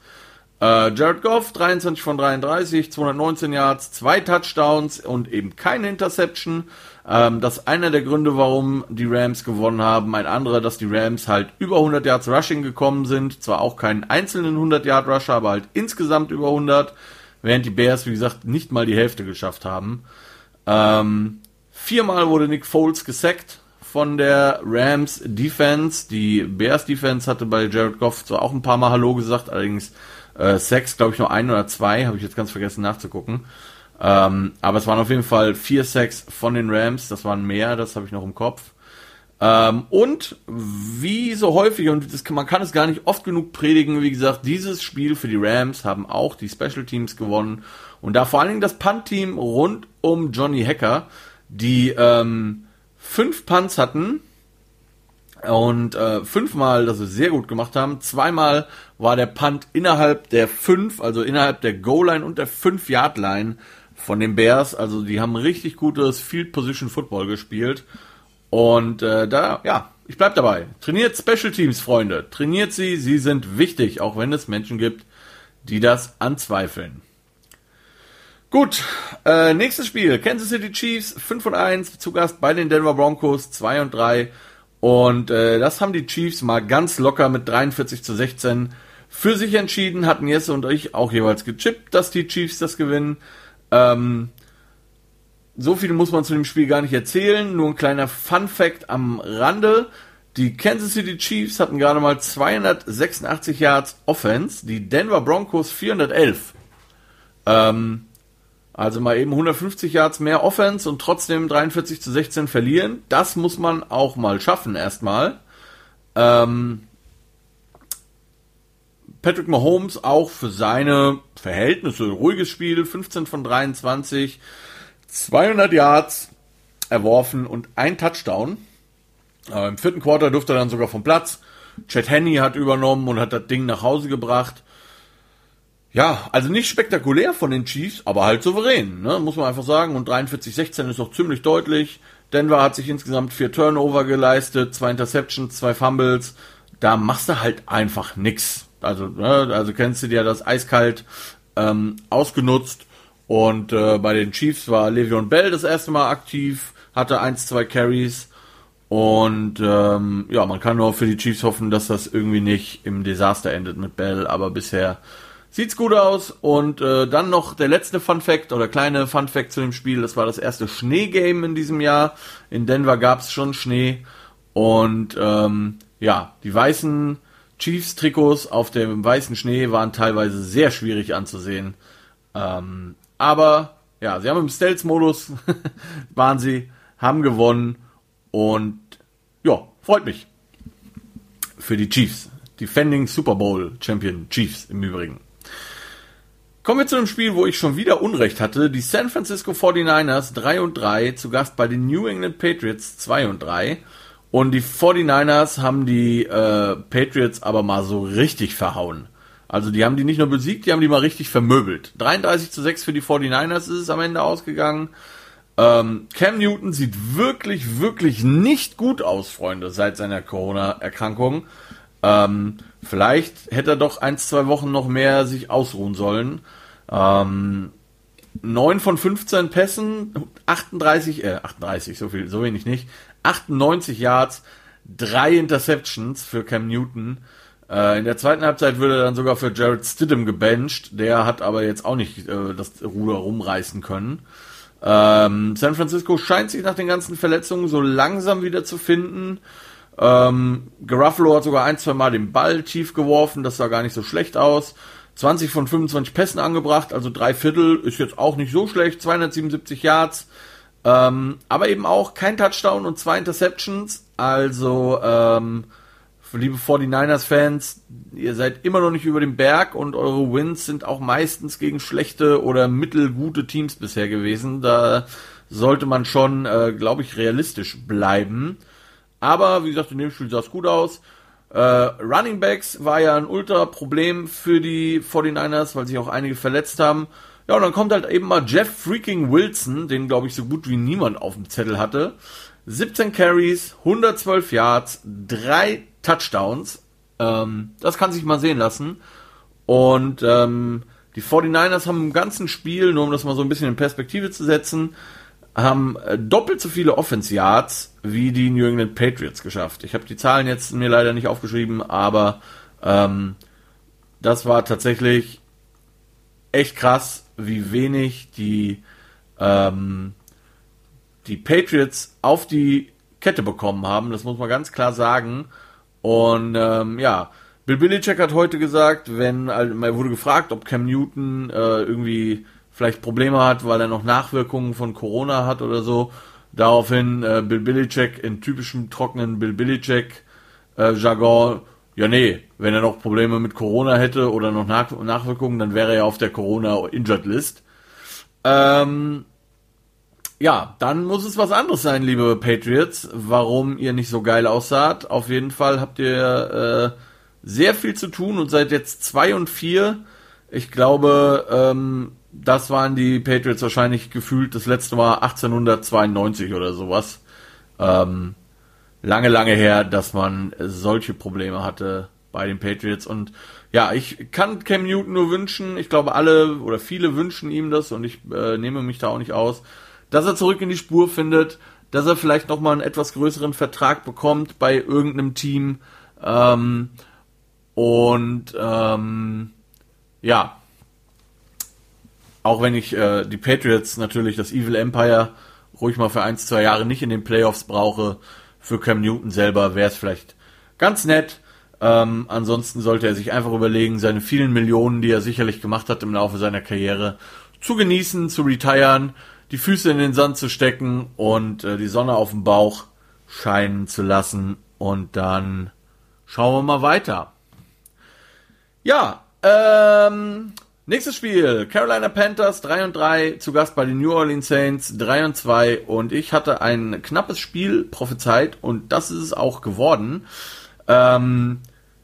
Äh, Jared Goff, 23 von 33, 219 Yards, zwei Touchdowns und eben keine Interception. Ähm, das ist einer der Gründe, warum die Rams gewonnen haben. Ein anderer, dass die Rams halt über 100 Yards Rushing gekommen sind. Zwar auch keinen einzelnen 100 Yard Rusher, aber halt insgesamt über 100. Während die Bears, wie gesagt, nicht mal die Hälfte geschafft haben. Ähm, viermal wurde Nick Foles gesackt von der Rams Defense. Die Bears Defense hatte bei Jared Goff zwar auch ein paar Mal Hallo gesagt, allerdings äh, Sacks, glaube ich, nur ein oder zwei, habe ich jetzt ganz vergessen nachzugucken. Ähm, aber es waren auf jeden Fall vier Sacks von den Rams, das waren mehr, das habe ich noch im Kopf. Ähm, und wie so häufig, und das, man kann es gar nicht oft genug predigen, wie gesagt, dieses Spiel für die Rams haben auch die Special Teams gewonnen. Und da vor allen Dingen das Punt-Team rund um Johnny Hacker, die ähm, fünf Punts hatten, und äh, fünfmal, das wir sehr gut gemacht haben. Zweimal war der Punt innerhalb der fünf, also innerhalb der Goal-Line und der fünf Yard Line von den Bears. Also die haben richtig gutes Field Position Football gespielt. Und äh, da, ja, ich bleib dabei. Trainiert Special Teams, Freunde. Trainiert sie, sie sind wichtig, auch wenn es Menschen gibt, die das anzweifeln. Gut, äh, nächstes Spiel. Kansas City Chiefs 5 und 1, zu Gast bei den Denver Broncos 2 und 3. Und äh, das haben die Chiefs mal ganz locker mit 43 zu 16 für sich entschieden, hatten Jesse und ich auch jeweils gechippt, dass die Chiefs das gewinnen. Ähm, so viel muss man zu dem Spiel gar nicht erzählen, nur ein kleiner Fun Fact am Rande. Die Kansas City Chiefs hatten gerade mal 286 Yards Offense, die Denver Broncos 411. Ähm, also mal eben 150 Yards mehr Offense und trotzdem 43 zu 16 verlieren. Das muss man auch mal schaffen erstmal. Ähm, Patrick Mahomes auch für seine Verhältnisse ruhiges Spiel, 15 von 23, 200 Yards erworfen und ein Touchdown. Äh, Im vierten Quarter durfte er dann sogar vom Platz. Chad Henney hat übernommen und hat das Ding nach Hause gebracht. Ja, also nicht spektakulär von den Chiefs, aber halt souverän, ne? muss man einfach sagen. Und 43-16 ist auch ziemlich deutlich. Denver hat sich insgesamt vier Turnover geleistet, zwei Interceptions, zwei Fumbles. Da machst du halt einfach nix. Also, ne? also kennst du dir das eiskalt ähm, ausgenutzt. Und äh, bei den Chiefs war Le'Veon Bell das erste Mal aktiv, hatte eins, zwei Carries. Und ähm, ja, man kann nur für die Chiefs hoffen, dass das irgendwie nicht im Desaster endet mit Bell. Aber bisher Sieht's gut aus. Und äh, dann noch der letzte Fun Fact oder kleine Fun Fact zu dem Spiel. Das war das erste Schneegame in diesem Jahr. In Denver gab's schon Schnee. Und ähm, ja, die weißen Chiefs-Trikots auf dem weißen Schnee waren teilweise sehr schwierig anzusehen. Ähm, aber ja, sie haben im Stealth-Modus waren sie, haben gewonnen und ja, freut mich. Für die Chiefs. Defending Super Bowl Champion Chiefs im Übrigen. Kommen wir zu einem Spiel, wo ich schon wieder Unrecht hatte. Die San Francisco 49ers 3 und 3 zu Gast bei den New England Patriots 2 und 3. Und die 49ers haben die äh, Patriots aber mal so richtig verhauen. Also die haben die nicht nur besiegt, die haben die mal richtig vermöbelt. 33 zu 6 für die 49ers ist es am Ende ausgegangen. Ähm, Cam Newton sieht wirklich, wirklich nicht gut aus, Freunde, seit seiner Corona-Erkrankung. Ähm, vielleicht hätte er doch ein, zwei Wochen noch mehr sich ausruhen sollen. Ähm, 9 von 15 Pässen, 38, äh, 38, so viel, so wenig nicht. 98 Yards, drei Interceptions für Cam Newton. Äh, in der zweiten Halbzeit würde er dann sogar für Jared Stidham gebencht. Der hat aber jetzt auch nicht äh, das Ruder rumreißen können. Ähm, San Francisco scheint sich nach den ganzen Verletzungen so langsam wieder zu finden. Ähm, Garuffalo hat sogar ein, zwei Mal den Ball tief geworfen, das sah gar nicht so schlecht aus. 20 von 25 Pässen angebracht, also drei Viertel, ist jetzt auch nicht so schlecht, 277 Yards. Ähm, aber eben auch kein Touchdown und zwei Interceptions. Also, ähm, liebe 49ers-Fans, ihr seid immer noch nicht über dem Berg und eure Wins sind auch meistens gegen schlechte oder mittelgute Teams bisher gewesen. Da sollte man schon, äh, glaube ich, realistisch bleiben. Aber wie gesagt, in dem Spiel sah es gut aus. Äh, Running Backs war ja ein Ultra-Problem für die 49ers, weil sich auch einige verletzt haben. Ja, und dann kommt halt eben mal Jeff freaking Wilson, den glaube ich so gut wie niemand auf dem Zettel hatte. 17 Carries, 112 Yards, 3 Touchdowns. Ähm, das kann sich mal sehen lassen. Und ähm, die 49ers haben im ganzen Spiel, nur um das mal so ein bisschen in Perspektive zu setzen, haben äh, doppelt so viele Offense Yards wie die New England Patriots geschafft. Ich habe die Zahlen jetzt mir leider nicht aufgeschrieben, aber ähm, das war tatsächlich echt krass, wie wenig die ähm, die Patriots auf die Kette bekommen haben. Das muss man ganz klar sagen. Und ähm, ja, Bill Belichick hat heute gesagt, wenn also, er wurde gefragt, ob Cam Newton äh, irgendwie vielleicht Probleme hat, weil er noch Nachwirkungen von Corona hat oder so. Daraufhin äh, Bill Belichick in typischem trockenen Bill Belichick äh, Jargon, ja nee, wenn er noch Probleme mit Corona hätte oder noch Nach Nachwirkungen, dann wäre er auf der Corona Injured List. Ähm, ja, dann muss es was anderes sein, liebe Patriots, warum ihr nicht so geil aussaht. Auf jeden Fall habt ihr äh, sehr viel zu tun und seid jetzt zwei und vier. Ich glaube, ähm, das waren die Patriots wahrscheinlich gefühlt. Das letzte Mal 1892 oder sowas. Ähm, lange, lange her, dass man solche Probleme hatte bei den Patriots. Und ja, ich kann Cam Newton nur wünschen. Ich glaube, alle oder viele wünschen ihm das und ich äh, nehme mich da auch nicht aus dass er zurück in die Spur findet, dass er vielleicht nochmal einen etwas größeren Vertrag bekommt bei irgendeinem Team. Ähm, und ähm, ja, auch wenn ich äh, die Patriots natürlich, das Evil Empire, ruhig mal für ein, zwei Jahre nicht in den Playoffs brauche, für Cam Newton selber wäre es vielleicht ganz nett. Ähm, ansonsten sollte er sich einfach überlegen, seine vielen Millionen, die er sicherlich gemacht hat im Laufe seiner Karriere, zu genießen, zu retiren, die Füße in den Sand zu stecken und äh, die Sonne auf dem Bauch scheinen zu lassen. Und dann schauen wir mal weiter. Ja, ähm, nächstes Spiel. Carolina Panthers 3 und 3, zu Gast bei den New Orleans Saints 3 und 2. Und ich hatte ein knappes Spiel prophezeit und das ist es auch geworden. Ähm,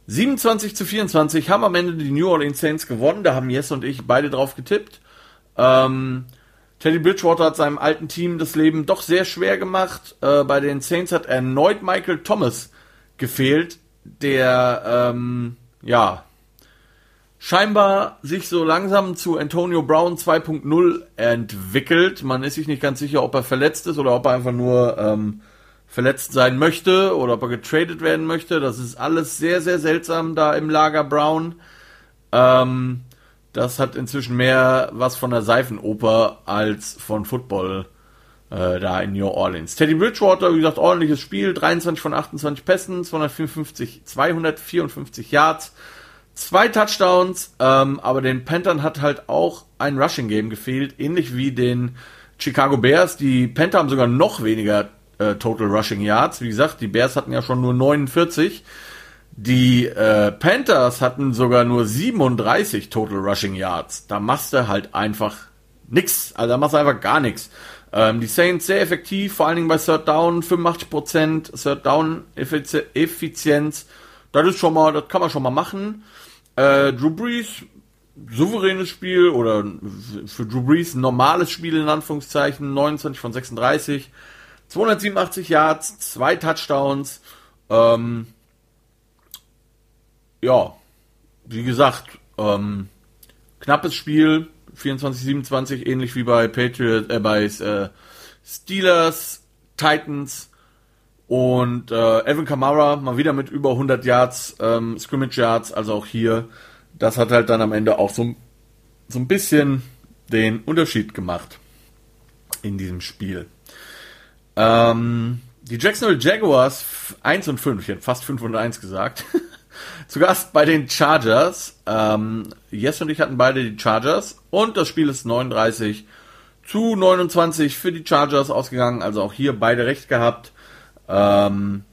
27 zu 24 haben am Ende die New Orleans Saints gewonnen. Da haben Jess und ich beide drauf getippt. Ähm, Teddy Bridgewater hat seinem alten Team das Leben doch sehr schwer gemacht. Äh, bei den Saints hat erneut Michael Thomas gefehlt, der ähm, ja scheinbar sich so langsam zu Antonio Brown 2.0 entwickelt. Man ist sich nicht ganz sicher, ob er verletzt ist oder ob er einfach nur ähm, verletzt sein möchte oder ob er getradet werden möchte. Das ist alles sehr, sehr seltsam da im Lager Brown. Ähm, das hat inzwischen mehr was von der Seifenoper als von Football äh, da in New Orleans. Teddy Bridgewater, wie gesagt, ordentliches Spiel, 23 von 28 Pässen, 254, 254 Yards, zwei Touchdowns, ähm, aber den Panthern hat halt auch ein Rushing Game gefehlt, ähnlich wie den Chicago Bears. Die Panther haben sogar noch weniger äh, Total Rushing Yards. Wie gesagt, die Bears hatten ja schon nur 49. Die äh, Panthers hatten sogar nur 37 Total Rushing Yards. Da machst du halt einfach nix. Also da machst du einfach gar nichts. Ähm, die Saints sehr effektiv, vor allen Dingen bei Third Down, 85% Third Down Effizienz. Das ist schon mal, das kann man schon mal machen. Äh, Drew Brees, souveränes Spiel oder für Drew Brees ein normales Spiel in Anführungszeichen, 29 von 36, 287 Yards, zwei Touchdowns. Ähm, ja, wie gesagt, ähm, knappes Spiel, 24-27, ähnlich wie bei Patriots, äh, bei äh, Steelers, Titans. Und äh, Evan Kamara mal wieder mit über 100 Yards, ähm, Scrimmage Yards, also auch hier. Das hat halt dann am Ende auch so, so ein bisschen den Unterschied gemacht in diesem Spiel. Ähm, die Jacksonville Jaguars 1 und 5, ich hätte fast 5 und 1 gesagt. Zu Gast bei den Chargers. Ähm, Jess und ich hatten beide die Chargers und das Spiel ist 39 zu 29 für die Chargers ausgegangen. Also auch hier beide recht gehabt. Ähm,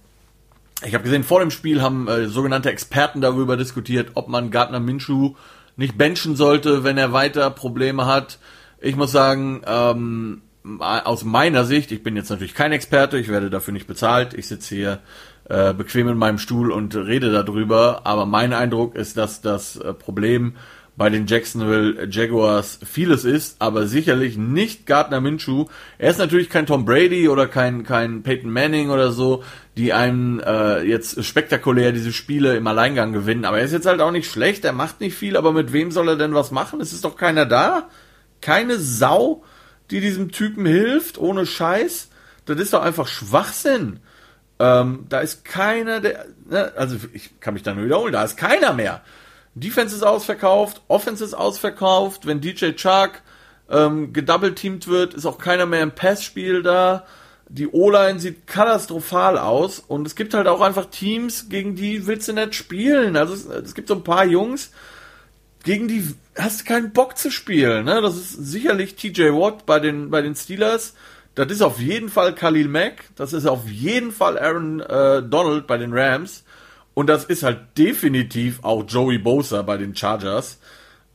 ich habe gesehen, vor dem Spiel haben äh, sogenannte Experten darüber diskutiert, ob man Gardner Minshew nicht benchen sollte, wenn er weiter Probleme hat. Ich muss sagen, ähm, aus meiner Sicht, ich bin jetzt natürlich kein Experte, ich werde dafür nicht bezahlt, ich sitze hier äh, bequem in meinem Stuhl und rede darüber, aber mein Eindruck ist, dass das äh, Problem bei den Jacksonville Jaguars vieles ist, aber sicherlich nicht Gardner Minshew. Er ist natürlich kein Tom Brady oder kein, kein Peyton Manning oder so, die einem äh, jetzt spektakulär diese Spiele im Alleingang gewinnen, aber er ist jetzt halt auch nicht schlecht, er macht nicht viel, aber mit wem soll er denn was machen? Es ist doch keiner da. Keine Sau die diesem Typen hilft, ohne Scheiß. Das ist doch einfach Schwachsinn. Ähm, da ist keiner, der, ne, also ich kann mich da nur wiederholen, da ist keiner mehr. Defense ist ausverkauft, Offense ist ausverkauft, wenn DJ Chark ähm, gedoubleteamt wird, ist auch keiner mehr im Passspiel da. Die O-Line sieht katastrophal aus und es gibt halt auch einfach Teams, gegen die willst du nicht spielen. Also es, es gibt so ein paar Jungs, gegen die hast du keinen Bock zu spielen. Ne? Das ist sicherlich TJ Watt bei den, bei den Steelers. Das ist auf jeden Fall Khalil Mack. Das ist auf jeden Fall Aaron äh, Donald bei den Rams. Und das ist halt definitiv auch Joey Bosa bei den Chargers.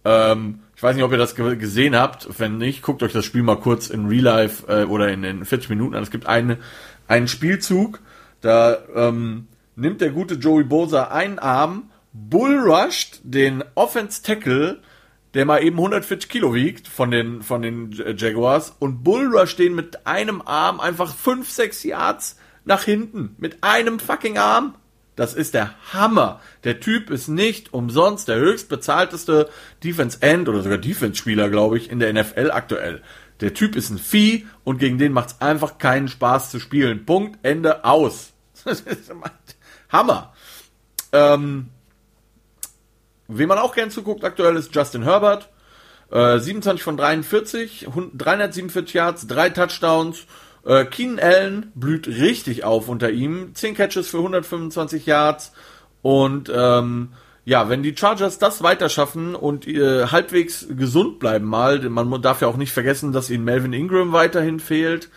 Ähm, ich weiß nicht, ob ihr das gesehen habt. Wenn nicht, guckt euch das Spiel mal kurz in Real Life äh, oder in, in 40 Minuten an. Es gibt eine, einen Spielzug, da ähm, nimmt der gute Joey Bosa einen Arm bullrusht den Offense Tackle, der mal eben 140 Kilo wiegt von den, von den Jaguars und bullrusht den mit einem Arm einfach 5, 6 Yards nach hinten. Mit einem fucking Arm. Das ist der Hammer. Der Typ ist nicht umsonst der höchstbezahlteste Defense End oder sogar Defense Spieler, glaube ich, in der NFL aktuell. Der Typ ist ein Vieh und gegen den macht es einfach keinen Spaß zu spielen. Punkt, Ende, aus. Hammer. Ähm, Wem man auch gern zuguckt aktuell ist Justin Herbert. Äh, 27 von 43, 347 Yards, 3 Touchdowns. Äh, Keenan Allen blüht richtig auf unter ihm. 10 Catches für 125 Yards. Und ähm, ja, wenn die Chargers das weiter schaffen und äh, halbwegs gesund bleiben mal, man darf ja auch nicht vergessen, dass ihnen Melvin Ingram weiterhin fehlt,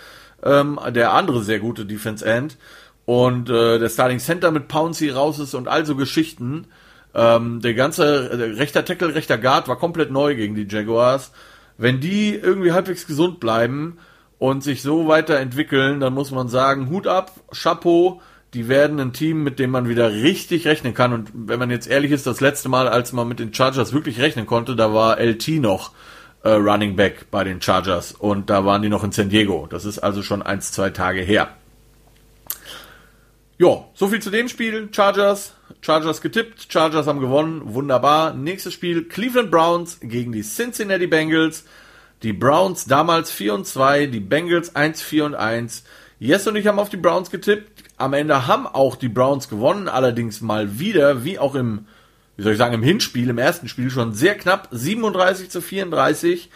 ähm, der andere sehr gute Defense End und äh, der Starting Center mit Pouncy raus ist und all so Geschichten, ähm, der ganze der rechter Tackle, rechter Guard war komplett neu gegen die Jaguars. Wenn die irgendwie halbwegs gesund bleiben und sich so weiterentwickeln, dann muss man sagen, Hut ab, Chapeau, die werden ein Team, mit dem man wieder richtig rechnen kann. Und wenn man jetzt ehrlich ist, das letzte Mal, als man mit den Chargers wirklich rechnen konnte, da war LT noch äh, Running Back bei den Chargers und da waren die noch in San Diego. Das ist also schon eins, zwei Tage her. Ja, so viel zu dem Spiel. Chargers, Chargers getippt, Chargers haben gewonnen, wunderbar. Nächstes Spiel Cleveland Browns gegen die Cincinnati Bengals. Die Browns damals 4 und 2, die Bengals 1, 4 und 1. Yes und ich haben auf die Browns getippt. Am Ende haben auch die Browns gewonnen, allerdings mal wieder, wie auch im, wie soll ich sagen, im Hinspiel, im ersten Spiel schon sehr knapp, 37 zu 34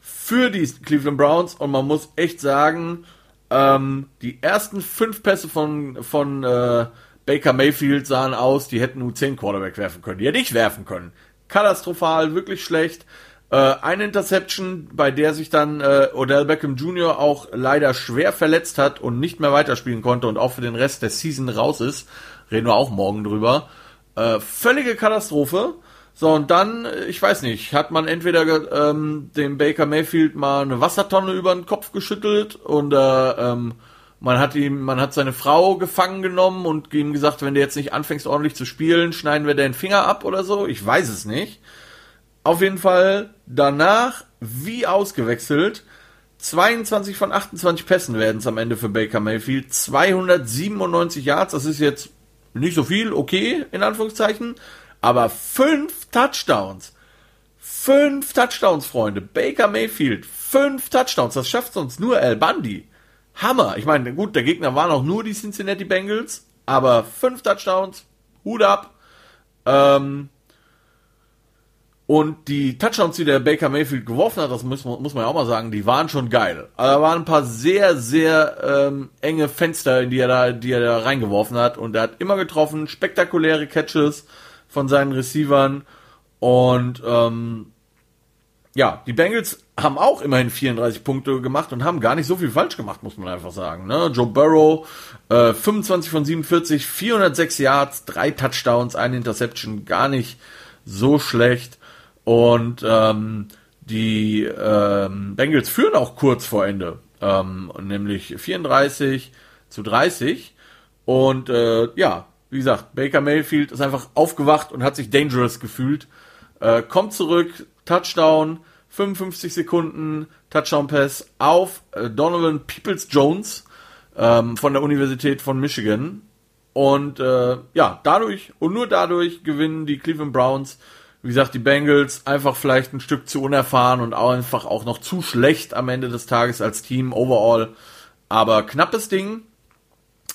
für die Cleveland Browns und man muss echt sagen, ähm, die ersten fünf Pässe von, von äh, Baker Mayfield sahen aus, die hätten U10 Quarterback werfen können. Die hätte ich werfen können. Katastrophal, wirklich schlecht. Äh, eine Interception, bei der sich dann äh, Odell Beckham Jr. auch leider schwer verletzt hat und nicht mehr weiterspielen konnte und auch für den Rest der Season raus ist. Reden wir auch morgen drüber. Äh, völlige Katastrophe. So, und dann, ich weiß nicht, hat man entweder ähm, dem Baker Mayfield mal eine Wassertonne über den Kopf geschüttelt und äh, ähm, man hat ihm, man hat seine Frau gefangen genommen und ihm gesagt, wenn du jetzt nicht anfängst ordentlich zu spielen, schneiden wir deinen Finger ab oder so. Ich weiß es nicht. Auf jeden Fall danach wie ausgewechselt. 22 von 28 Pässen werden es am Ende für Baker Mayfield. 297 Yards, das ist jetzt nicht so viel, okay, in Anführungszeichen. Aber fünf Touchdowns. Fünf Touchdowns, Freunde. Baker Mayfield, fünf Touchdowns. Das schafft sonst nur Al Bundy. Hammer. Ich meine, gut, der Gegner waren auch nur die Cincinnati Bengals, aber fünf Touchdowns, Hut ab. Ähm, und die Touchdowns, die der Baker Mayfield geworfen hat, das muss man, muss man ja auch mal sagen, die waren schon geil. Also da waren ein paar sehr, sehr ähm, enge Fenster, in die er da, die er da reingeworfen hat. Und er hat immer getroffen, spektakuläre Catches von seinen Receivern. Und ähm, ja, die Bengals haben auch immerhin 34 Punkte gemacht und haben gar nicht so viel falsch gemacht, muss man einfach sagen. Ne? Joe Burrow, äh, 25 von 47, 406 Yards, drei Touchdowns, eine Interception, gar nicht so schlecht. Und ähm, die ähm, Bengals führen auch kurz vor Ende, ähm, nämlich 34 zu 30. Und äh, ja, wie gesagt, Baker Mayfield ist einfach aufgewacht und hat sich dangerous gefühlt. Äh, kommt zurück, Touchdown, 55 Sekunden, Touchdown Pass auf äh, Donovan Peoples Jones ähm, von der Universität von Michigan. Und äh, ja, dadurch und nur dadurch gewinnen die Cleveland Browns wie gesagt, die Bengals einfach vielleicht ein Stück zu unerfahren und auch einfach auch noch zu schlecht am Ende des Tages als Team overall. Aber knappes Ding.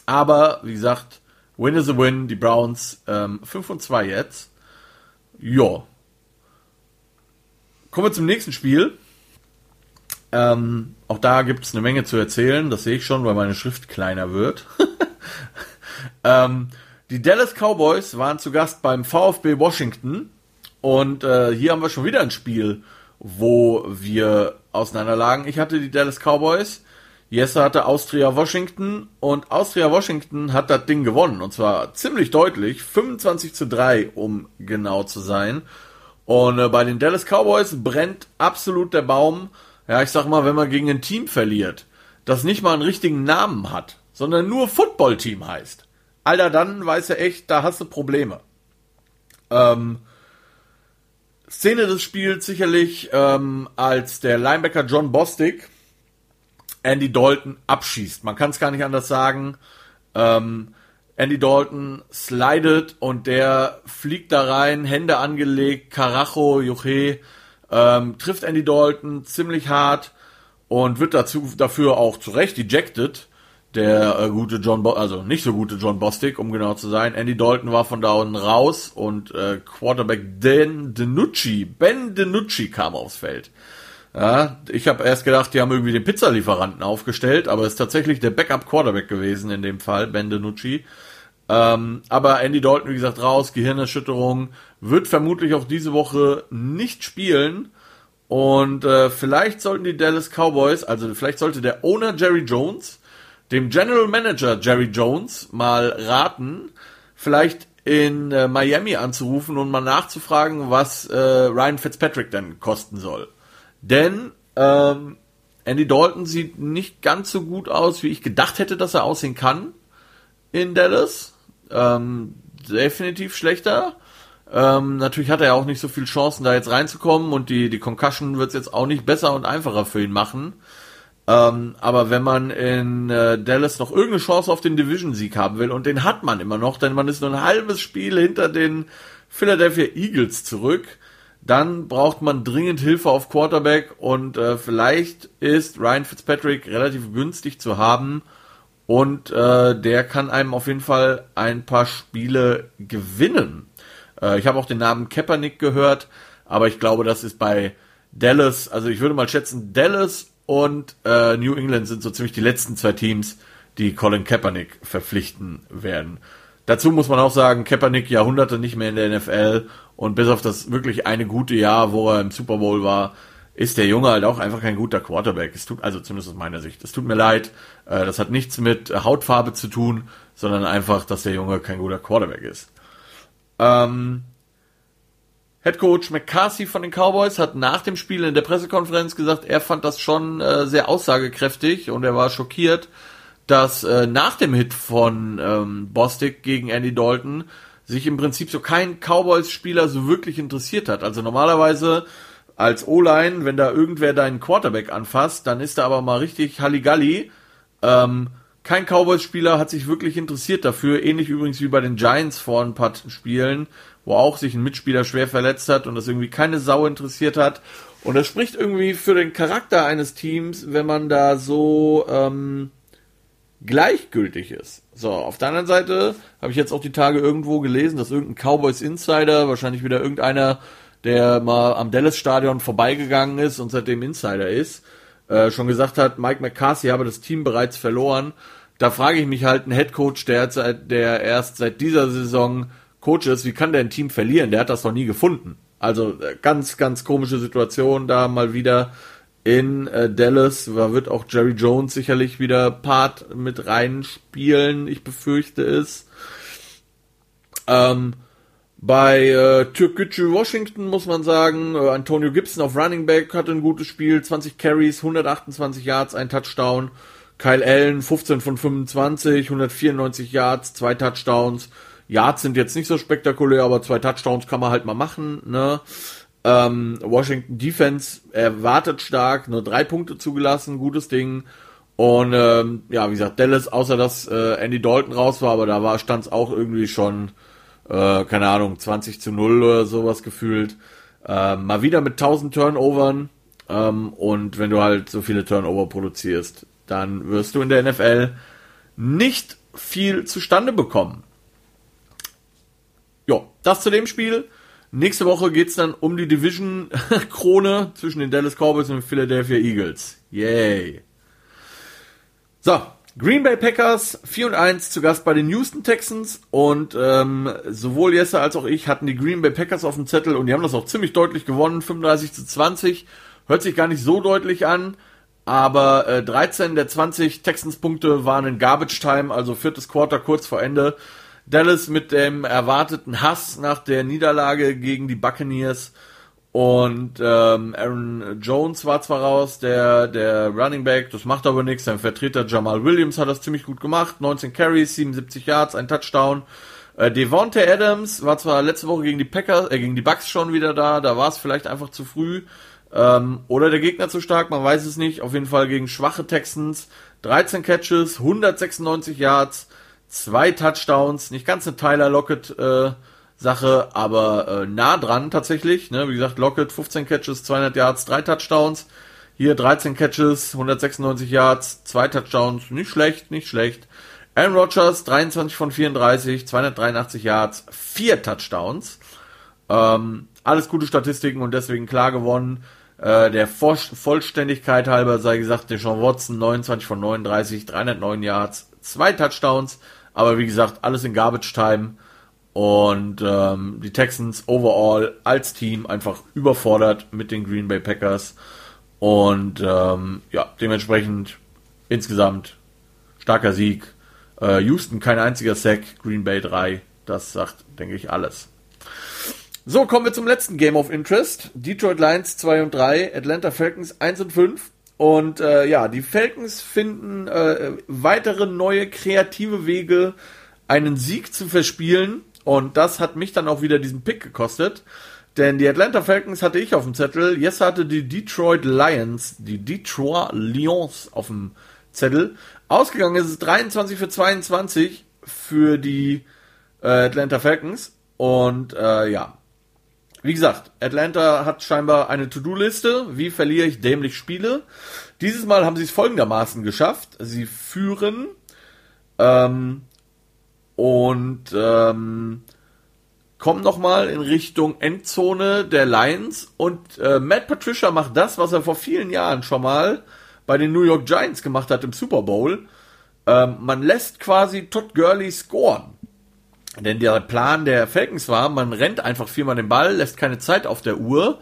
Aber wie gesagt, Win is a Win. Die Browns ähm, 5 und 2 jetzt. Ja. Kommen wir zum nächsten Spiel. Ähm, auch da gibt es eine Menge zu erzählen. Das sehe ich schon, weil meine Schrift kleiner wird. ähm, die Dallas Cowboys waren zu Gast beim VfB Washington und äh, hier haben wir schon wieder ein Spiel, wo wir auseinanderlagen. Ich hatte die Dallas Cowboys, Jesse hatte Austria Washington und Austria Washington hat das Ding gewonnen. Und zwar ziemlich deutlich, 25 zu 3, um genau zu sein. Und äh, bei den Dallas Cowboys brennt absolut der Baum. Ja, ich sag mal, wenn man gegen ein Team verliert, das nicht mal einen richtigen Namen hat, sondern nur Football-Team heißt. Alter, dann weiß er echt, da hast du Probleme. Ähm, Szene des Spiels sicherlich, ähm, als der Linebacker John Bostic Andy Dalton abschießt. Man kann es gar nicht anders sagen. Ähm, Andy Dalton slidet und der fliegt da rein, Hände angelegt, Carajo, Juche, ähm, trifft Andy Dalton ziemlich hart und wird dazu dafür auch zu Recht ejected der äh, gute John, Bo also nicht so gute John Bostic, um genau zu sein. Andy Dalton war von da unten raus und äh, Quarterback Dan DiNucci, Ben DiNucci kam aufs Feld. Ja, ich habe erst gedacht, die haben irgendwie den Pizzalieferanten aufgestellt, aber es ist tatsächlich der Backup Quarterback gewesen in dem Fall, Ben DiNucci. Ähm, aber Andy Dalton, wie gesagt, raus, Gehirnerschütterung, wird vermutlich auch diese Woche nicht spielen. Und äh, vielleicht sollten die Dallas Cowboys, also vielleicht sollte der Owner Jerry Jones dem General Manager Jerry Jones mal raten, vielleicht in äh, Miami anzurufen und mal nachzufragen, was äh, Ryan Fitzpatrick denn kosten soll. Denn ähm, Andy Dalton sieht nicht ganz so gut aus, wie ich gedacht hätte, dass er aussehen kann in Dallas. Ähm, definitiv schlechter. Ähm, natürlich hat er ja auch nicht so viele Chancen, da jetzt reinzukommen und die, die Concussion wird es jetzt auch nicht besser und einfacher für ihn machen. Ähm, aber wenn man in äh, Dallas noch irgendeine Chance auf den Division-Sieg haben will, und den hat man immer noch, denn man ist nur ein halbes Spiel hinter den Philadelphia Eagles zurück, dann braucht man dringend Hilfe auf Quarterback und äh, vielleicht ist Ryan Fitzpatrick relativ günstig zu haben und äh, der kann einem auf jeden Fall ein paar Spiele gewinnen. Äh, ich habe auch den Namen Kaepernick gehört, aber ich glaube, das ist bei Dallas, also ich würde mal schätzen, Dallas und äh, New England sind so ziemlich die letzten zwei Teams, die Colin Kaepernick verpflichten werden. Dazu muss man auch sagen, Kaepernick Jahrhunderte nicht mehr in der NFL und bis auf das wirklich eine gute Jahr, wo er im Super Bowl war, ist der Junge halt auch einfach kein guter Quarterback. Es tut, also zumindest aus meiner Sicht. Es tut mir leid. Äh, das hat nichts mit Hautfarbe zu tun, sondern einfach, dass der Junge kein guter Quarterback ist. Ähm, Head Coach McCarthy von den Cowboys hat nach dem Spiel in der Pressekonferenz gesagt, er fand das schon äh, sehr aussagekräftig und er war schockiert, dass äh, nach dem Hit von ähm, Bostic gegen Andy Dalton sich im Prinzip so kein Cowboys-Spieler so wirklich interessiert hat. Also normalerweise als O-Line, wenn da irgendwer deinen Quarterback anfasst, dann ist da aber mal richtig Halligalli. Ähm, kein Cowboys-Spieler hat sich wirklich interessiert dafür, ähnlich übrigens wie bei den Giants vor ein paar Spielen wo auch sich ein Mitspieler schwer verletzt hat und das irgendwie keine Sau interessiert hat. Und das spricht irgendwie für den Charakter eines Teams, wenn man da so, ähm, gleichgültig ist. So, auf der anderen Seite habe ich jetzt auch die Tage irgendwo gelesen, dass irgendein Cowboys Insider, wahrscheinlich wieder irgendeiner, der mal am Dallas Stadion vorbeigegangen ist und seitdem Insider ist, äh, schon gesagt hat, Mike McCarthy habe das Team bereits verloren. Da frage ich mich halt, ein Head Coach, der, der erst seit dieser Saison Coach ist, wie kann der ein Team verlieren? Der hat das noch nie gefunden. Also äh, ganz, ganz komische Situation da mal wieder in äh, Dallas. Da wird auch Jerry Jones sicherlich wieder Part mit reinspielen. Ich befürchte es. Ähm, bei äh, Türkgücü Washington muss man sagen, äh, Antonio Gibson auf Running Back hatte ein gutes Spiel, 20 Carries, 128 Yards, ein Touchdown. Kyle Allen 15 von 25, 194 Yards, zwei Touchdowns. Yards sind jetzt nicht so spektakulär, aber zwei Touchdowns kann man halt mal machen. Ne? Ähm, Washington Defense erwartet stark, nur drei Punkte zugelassen, gutes Ding. Und ähm, ja, wie gesagt, Dallas, außer dass äh, Andy Dalton raus war, aber da war stand es auch irgendwie schon, äh, keine Ahnung, 20 zu 0 oder sowas gefühlt. Äh, mal wieder mit 1000 Turnovern. Ähm, und wenn du halt so viele Turnover produzierst, dann wirst du in der NFL nicht viel zustande bekommen. Ja, das zu dem Spiel. Nächste Woche geht's dann um die Division-Krone zwischen den Dallas Cowboys und den Philadelphia Eagles. Yay. So, Green Bay Packers 4 und 1 zu Gast bei den Houston Texans und ähm, sowohl Jesse als auch ich hatten die Green Bay Packers auf dem Zettel und die haben das auch ziemlich deutlich gewonnen, 35 zu 20. Hört sich gar nicht so deutlich an, aber äh, 13 der 20 Texans Punkte waren in Garbage Time, also viertes Quarter kurz vor Ende. Dallas mit dem erwarteten Hass nach der Niederlage gegen die Buccaneers. Und ähm, Aaron Jones war zwar raus, der, der Running Back, das macht aber nichts. Sein Vertreter Jamal Williams hat das ziemlich gut gemacht. 19 Carries, 77 Yards, ein Touchdown. Äh, Devontae Adams war zwar letzte Woche gegen die Packers, äh, gegen die Bucks schon wieder da, da war es vielleicht einfach zu früh. Ähm, oder der Gegner zu stark, man weiß es nicht. Auf jeden Fall gegen schwache Texans. 13 Catches, 196 Yards, zwei Touchdowns, nicht ganz eine Tyler Lockett äh, Sache, aber äh, nah dran tatsächlich. Ne? Wie gesagt, Lockett 15 Catches, 200 Yards, drei Touchdowns. Hier 13 Catches, 196 Yards, zwei Touchdowns, nicht schlecht, nicht schlecht. Aaron Rodgers 23 von 34, 283 Yards, vier Touchdowns. Ähm, alles gute Statistiken und deswegen klar gewonnen. Äh, der Vollständigkeit halber sei gesagt, Deshaun Watson 29 von 39, 309 Yards, zwei Touchdowns. Aber wie gesagt, alles in Garbage Time. Und ähm, die Texans overall als Team einfach überfordert mit den Green Bay Packers. Und ähm, ja, dementsprechend insgesamt starker Sieg. Äh, Houston kein einziger Sack, Green Bay 3. Das sagt, denke ich, alles. So, kommen wir zum letzten Game of Interest. Detroit Lions 2 und 3, Atlanta Falcons 1 und 5. Und äh, ja, die Falcons finden äh, weitere neue kreative Wege, einen Sieg zu verspielen. Und das hat mich dann auch wieder diesen Pick gekostet. Denn die Atlanta Falcons hatte ich auf dem Zettel. Jetzt hatte die Detroit Lions, die Detroit Lions auf dem Zettel. Ausgegangen ist es 23 für 22 für die äh, Atlanta Falcons. Und äh, ja, wie gesagt, Atlanta hat scheinbar eine To-Do-Liste. Wie verliere ich dämlich Spiele? Dieses Mal haben sie es folgendermaßen geschafft. Sie führen ähm, und ähm, kommen nochmal in Richtung Endzone der Lions. Und äh, Matt Patricia macht das, was er vor vielen Jahren schon mal bei den New York Giants gemacht hat im Super Bowl. Ähm, man lässt quasi Todd Gurley scoren. Denn der Plan der Falcons war, man rennt einfach viermal den Ball, lässt keine Zeit auf der Uhr,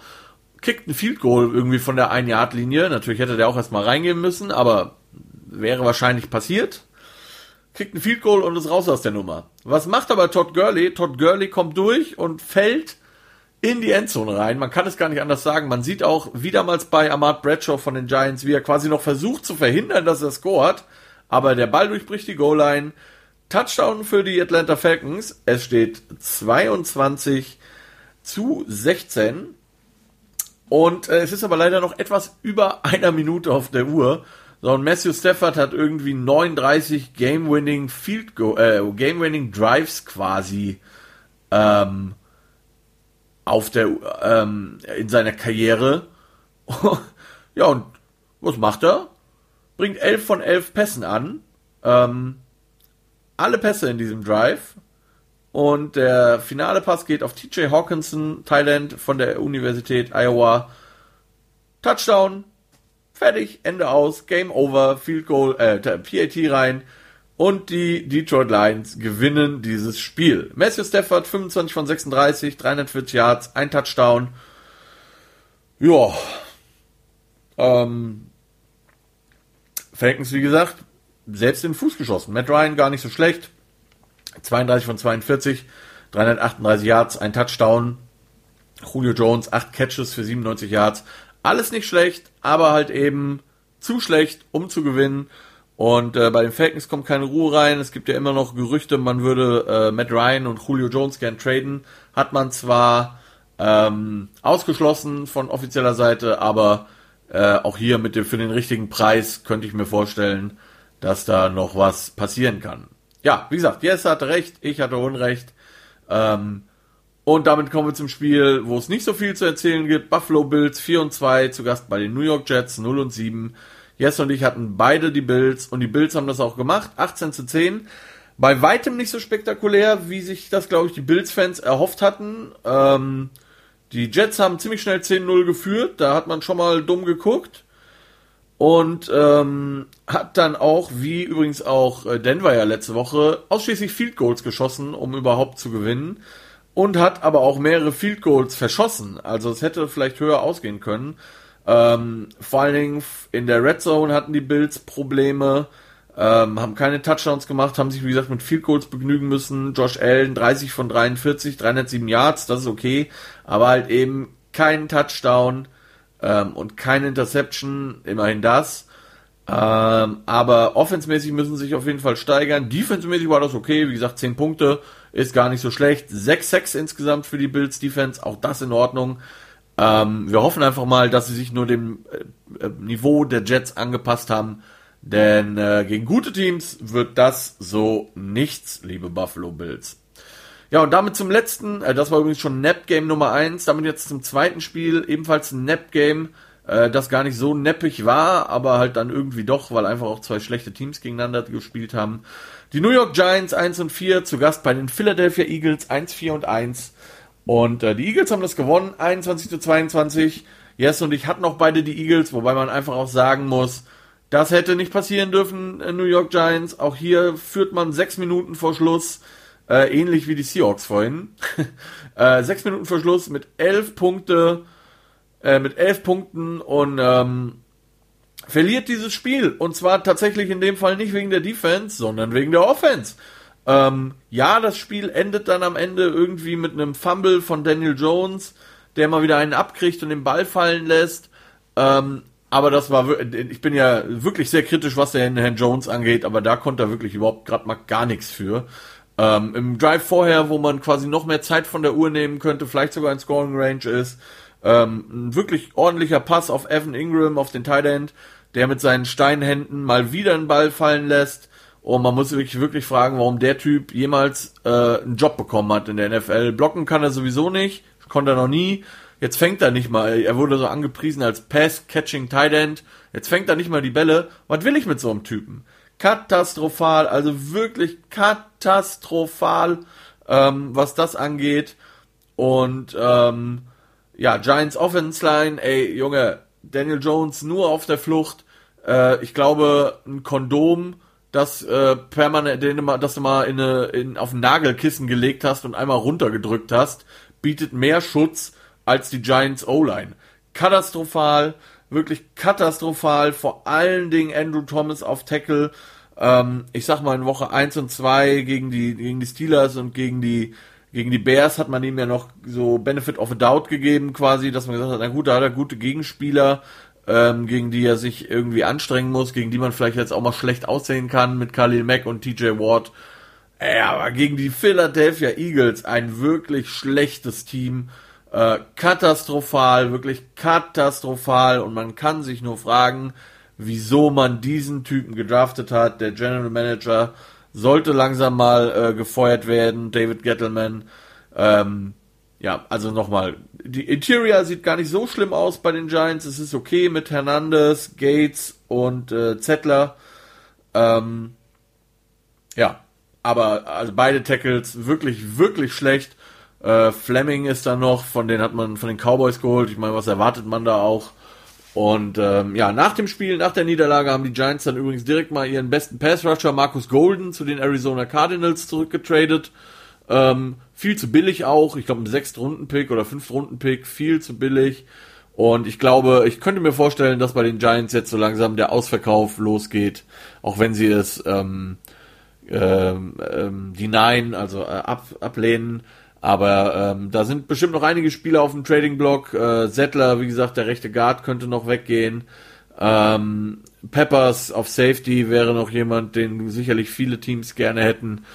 kickt ein Field Goal irgendwie von der 1-Yard-Linie. Natürlich hätte der auch erstmal reingehen müssen, aber wäre wahrscheinlich passiert. Kickt ein Field Goal und ist raus aus der Nummer. Was macht aber Todd Gurley? Todd Gurley kommt durch und fällt in die Endzone rein. Man kann es gar nicht anders sagen. Man sieht auch, wie damals bei Ahmad Bradshaw von den Giants, wie er quasi noch versucht zu verhindern, dass er scoret. Aber der Ball durchbricht die Goal-Line Touchdown für die Atlanta Falcons. Es steht 22 zu 16. Und äh, es ist aber leider noch etwas über einer Minute auf der Uhr. So, und Matthew Stafford hat irgendwie 39 Game-Winning Field Go äh, Game-Winning Drives quasi ähm, auf der ähm, in seiner Karriere. ja, und was macht er? Bringt 11 von 11 Pässen an Ähm, alle Pässe in diesem Drive. Und der finale Pass geht auf TJ Hawkinson, Thailand von der Universität Iowa. Touchdown. Fertig, Ende aus, Game over, Field Goal, äh, PAT rein. Und die Detroit Lions gewinnen dieses Spiel. Matthew Stafford 25 von 36, 340 Yards, ein Touchdown. Ja. Ähm, Falcons, wie gesagt, selbst in den Fuß geschossen. Matt Ryan gar nicht so schlecht. 32 von 42, 338 Yards, ein Touchdown. Julio Jones, 8 Catches für 97 Yards. Alles nicht schlecht, aber halt eben zu schlecht, um zu gewinnen. Und äh, bei den Falcons kommt keine Ruhe rein. Es gibt ja immer noch Gerüchte, man würde äh, Matt Ryan und Julio Jones gern traden. Hat man zwar ähm, ausgeschlossen von offizieller Seite, aber äh, auch hier mit dem für den richtigen Preis könnte ich mir vorstellen, dass da noch was passieren kann. Ja, wie gesagt, Jess hatte recht, ich hatte Unrecht. Ähm, und damit kommen wir zum Spiel, wo es nicht so viel zu erzählen gibt. Buffalo Bills 4 und 2, zu Gast bei den New York Jets 0 und 7. Jess und ich hatten beide die Bills und die Bills haben das auch gemacht, 18 zu 10. Bei weitem nicht so spektakulär, wie sich das, glaube ich, die Bills-Fans erhofft hatten. Ähm, die Jets haben ziemlich schnell 10-0 geführt, da hat man schon mal dumm geguckt. Und ähm, hat dann auch, wie übrigens auch äh, Denver ja letzte Woche, ausschließlich Field Goals geschossen, um überhaupt zu gewinnen. Und hat aber auch mehrere Field Goals verschossen. Also es hätte vielleicht höher ausgehen können. Ähm, vor allen Dingen in der Red Zone hatten die Bills Probleme, ähm, haben keine Touchdowns gemacht, haben sich wie gesagt mit Field Goals begnügen müssen. Josh Allen 30 von 43, 307 Yards, das ist okay, aber halt eben kein Touchdown ähm, und keine Interception, immerhin das. Ähm, aber offensmäßig müssen sie sich auf jeden Fall steigern. Defensemäßig war das okay, wie gesagt 10 Punkte ist gar nicht so schlecht. 6 6 insgesamt für die Bills Defense, auch das in Ordnung. Ähm, wir hoffen einfach mal, dass sie sich nur dem äh, äh, Niveau der Jets angepasst haben, denn äh, gegen gute Teams wird das so nichts, liebe Buffalo Bills. Ja, und damit zum letzten, äh, das war übrigens schon Nap Game Nummer 1, damit jetzt zum zweiten Spiel, ebenfalls ein Nap Game, äh, das gar nicht so neppig war, aber halt dann irgendwie doch, weil einfach auch zwei schlechte Teams gegeneinander gespielt haben. Die New York Giants 1 und 4, zu Gast bei den Philadelphia Eagles 1, 4 und 1. Und äh, die Eagles haben das gewonnen, 21 zu 22. Yes und ich hatten auch beide die Eagles, wobei man einfach auch sagen muss, das hätte nicht passieren dürfen, New York Giants. Auch hier führt man sechs Minuten vor Schluss, äh, ähnlich wie die Seahawks vorhin. äh, sechs Minuten vor Schluss mit elf Punkte, äh, mit elf Punkten und ähm, verliert dieses Spiel. Und zwar tatsächlich in dem Fall nicht wegen der Defense, sondern wegen der Offense. Ähm, ja, das Spiel endet dann am Ende irgendwie mit einem Fumble von Daniel Jones, der mal wieder einen abkriegt und den Ball fallen lässt. Ähm, aber das war, ich bin ja wirklich sehr kritisch, was den Herrn Jones angeht, aber da konnte er wirklich überhaupt gerade mal gar nichts für. Ähm, Im Drive vorher, wo man quasi noch mehr Zeit von der Uhr nehmen könnte, vielleicht sogar ein Scoring Range ist, ähm, ein wirklich ordentlicher Pass auf Evan Ingram, auf den Tight End, der mit seinen Steinhänden mal wieder einen Ball fallen lässt. Und man muss sich wirklich fragen, warum der Typ jemals äh, einen Job bekommen hat in der NFL. Blocken kann er sowieso nicht, konnte er noch nie. Jetzt fängt er nicht mal. Er wurde so angepriesen als Pass-Catching Tight End. Jetzt fängt er nicht mal die Bälle. Was will ich mit so einem Typen? Katastrophal, also wirklich katastrophal, ähm, was das angeht. Und ähm, ja, Giants Offense Line, ey Junge, Daniel Jones nur auf der Flucht. Äh, ich glaube, ein Kondom das äh, permanent, den du dass du mal in eine, in, auf ein Nagelkissen gelegt hast und einmal runtergedrückt hast, bietet mehr Schutz als die Giants O-Line. Katastrophal, wirklich katastrophal, vor allen Dingen Andrew Thomas auf Tackle. Ähm, ich sag mal in Woche 1 und 2 gegen die, gegen die Steelers und gegen die, gegen die Bears hat man ihm ja noch so Benefit of a Doubt gegeben, quasi, dass man gesagt hat, na gut, da hat er gute Gegenspieler, ähm, gegen die er sich irgendwie anstrengen muss, gegen die man vielleicht jetzt auch mal schlecht aussehen kann mit Khalil Mack und TJ Ward. Ja, aber gegen die Philadelphia Eagles ein wirklich schlechtes Team. Äh, katastrophal, wirklich katastrophal. Und man kann sich nur fragen, wieso man diesen Typen gedraftet hat. Der General Manager sollte langsam mal äh, gefeuert werden, David Gettleman. Ähm, ja, also nochmal, die Interior sieht gar nicht so schlimm aus bei den Giants. Es ist okay mit Hernandez, Gates und äh, Zettler. Ähm, Ja, aber also beide Tackles wirklich, wirklich schlecht. Äh, Fleming ist da noch, von denen hat man von den Cowboys geholt. Ich meine, was erwartet man da auch? Und ähm, ja, nach dem Spiel, nach der Niederlage haben die Giants dann übrigens direkt mal ihren besten Pass-Rusher Marcus Golden zu den Arizona Cardinals zurückgetradet. Ähm, viel zu billig auch. Ich glaube, ein Sechstrunden-Pick oder Fünftrunden-Pick, viel zu billig. Und ich glaube, ich könnte mir vorstellen, dass bei den Giants jetzt so langsam der Ausverkauf losgeht, auch wenn sie es ähm, ähm, ähm, die also äh, ab, ablehnen. Aber ähm, da sind bestimmt noch einige Spieler auf dem Trading-Block. Äh, Settler, wie gesagt, der rechte Guard könnte noch weggehen. Ähm, Peppers auf Safety wäre noch jemand, den sicherlich viele Teams gerne hätten.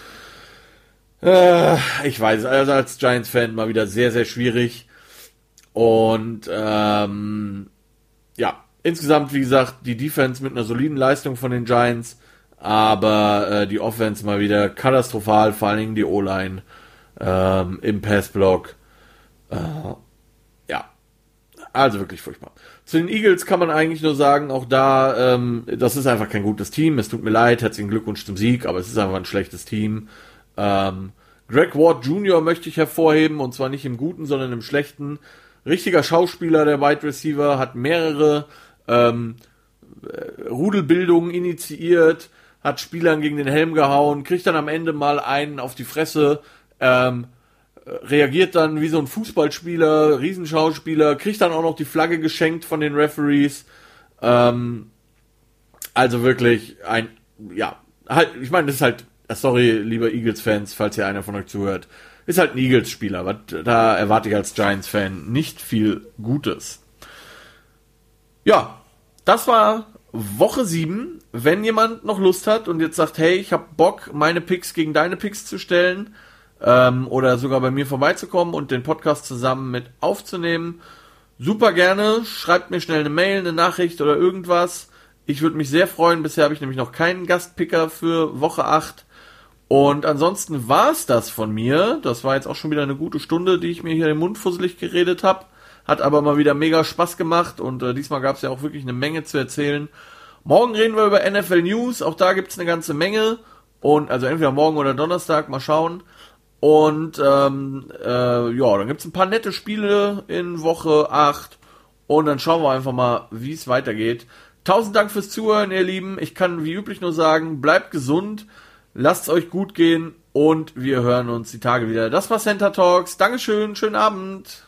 Äh, ich weiß, also als Giants-Fan mal wieder sehr, sehr schwierig. Und ähm, ja, insgesamt, wie gesagt, die Defense mit einer soliden Leistung von den Giants, aber äh, die Offense mal wieder katastrophal, vor allen Dingen die O-Line ähm, im Passblock. Äh, ja, also wirklich furchtbar. Zu den Eagles kann man eigentlich nur sagen, auch da, ähm, das ist einfach kein gutes Team. Es tut mir leid, herzlichen Glückwunsch zum Sieg, aber es ist einfach ein schlechtes Team. Ähm, Greg Ward Jr. möchte ich hervorheben, und zwar nicht im Guten, sondern im Schlechten. Richtiger Schauspieler, der Wide Receiver, hat mehrere ähm, Rudelbildungen initiiert, hat Spielern gegen den Helm gehauen, kriegt dann am Ende mal einen auf die Fresse, ähm, reagiert dann wie so ein Fußballspieler, Riesenschauspieler, kriegt dann auch noch die Flagge geschenkt von den Referees. Ähm, also wirklich ein, ja, halt, ich meine, das ist halt, sorry, lieber Eagles-Fans, falls hier einer von euch zuhört, ist halt ein Eagles-Spieler. Da erwarte ich als Giants-Fan nicht viel Gutes. Ja, das war Woche 7. Wenn jemand noch Lust hat und jetzt sagt, hey, ich habe Bock, meine Picks gegen deine Picks zu stellen, ähm, oder sogar bei mir vorbeizukommen und den Podcast zusammen mit aufzunehmen. Super gerne. Schreibt mir schnell eine Mail, eine Nachricht oder irgendwas. Ich würde mich sehr freuen. Bisher habe ich nämlich noch keinen Gastpicker für Woche 8. Und ansonsten war es das von mir. Das war jetzt auch schon wieder eine gute Stunde, die ich mir hier im Mund fusselig geredet habe. Hat aber mal wieder mega Spaß gemacht und äh, diesmal gab es ja auch wirklich eine Menge zu erzählen. Morgen reden wir über NFL News. Auch da gibt es eine ganze Menge. Und also entweder morgen oder Donnerstag, mal schauen. Und ähm, äh, ja, dann gibt es ein paar nette Spiele in Woche 8. Und dann schauen wir einfach mal, wie es weitergeht. Tausend Dank fürs Zuhören, ihr Lieben. Ich kann wie üblich nur sagen, bleibt gesund, lasst es euch gut gehen und wir hören uns die Tage wieder. Das war Center Talks. Dankeschön, schönen Abend.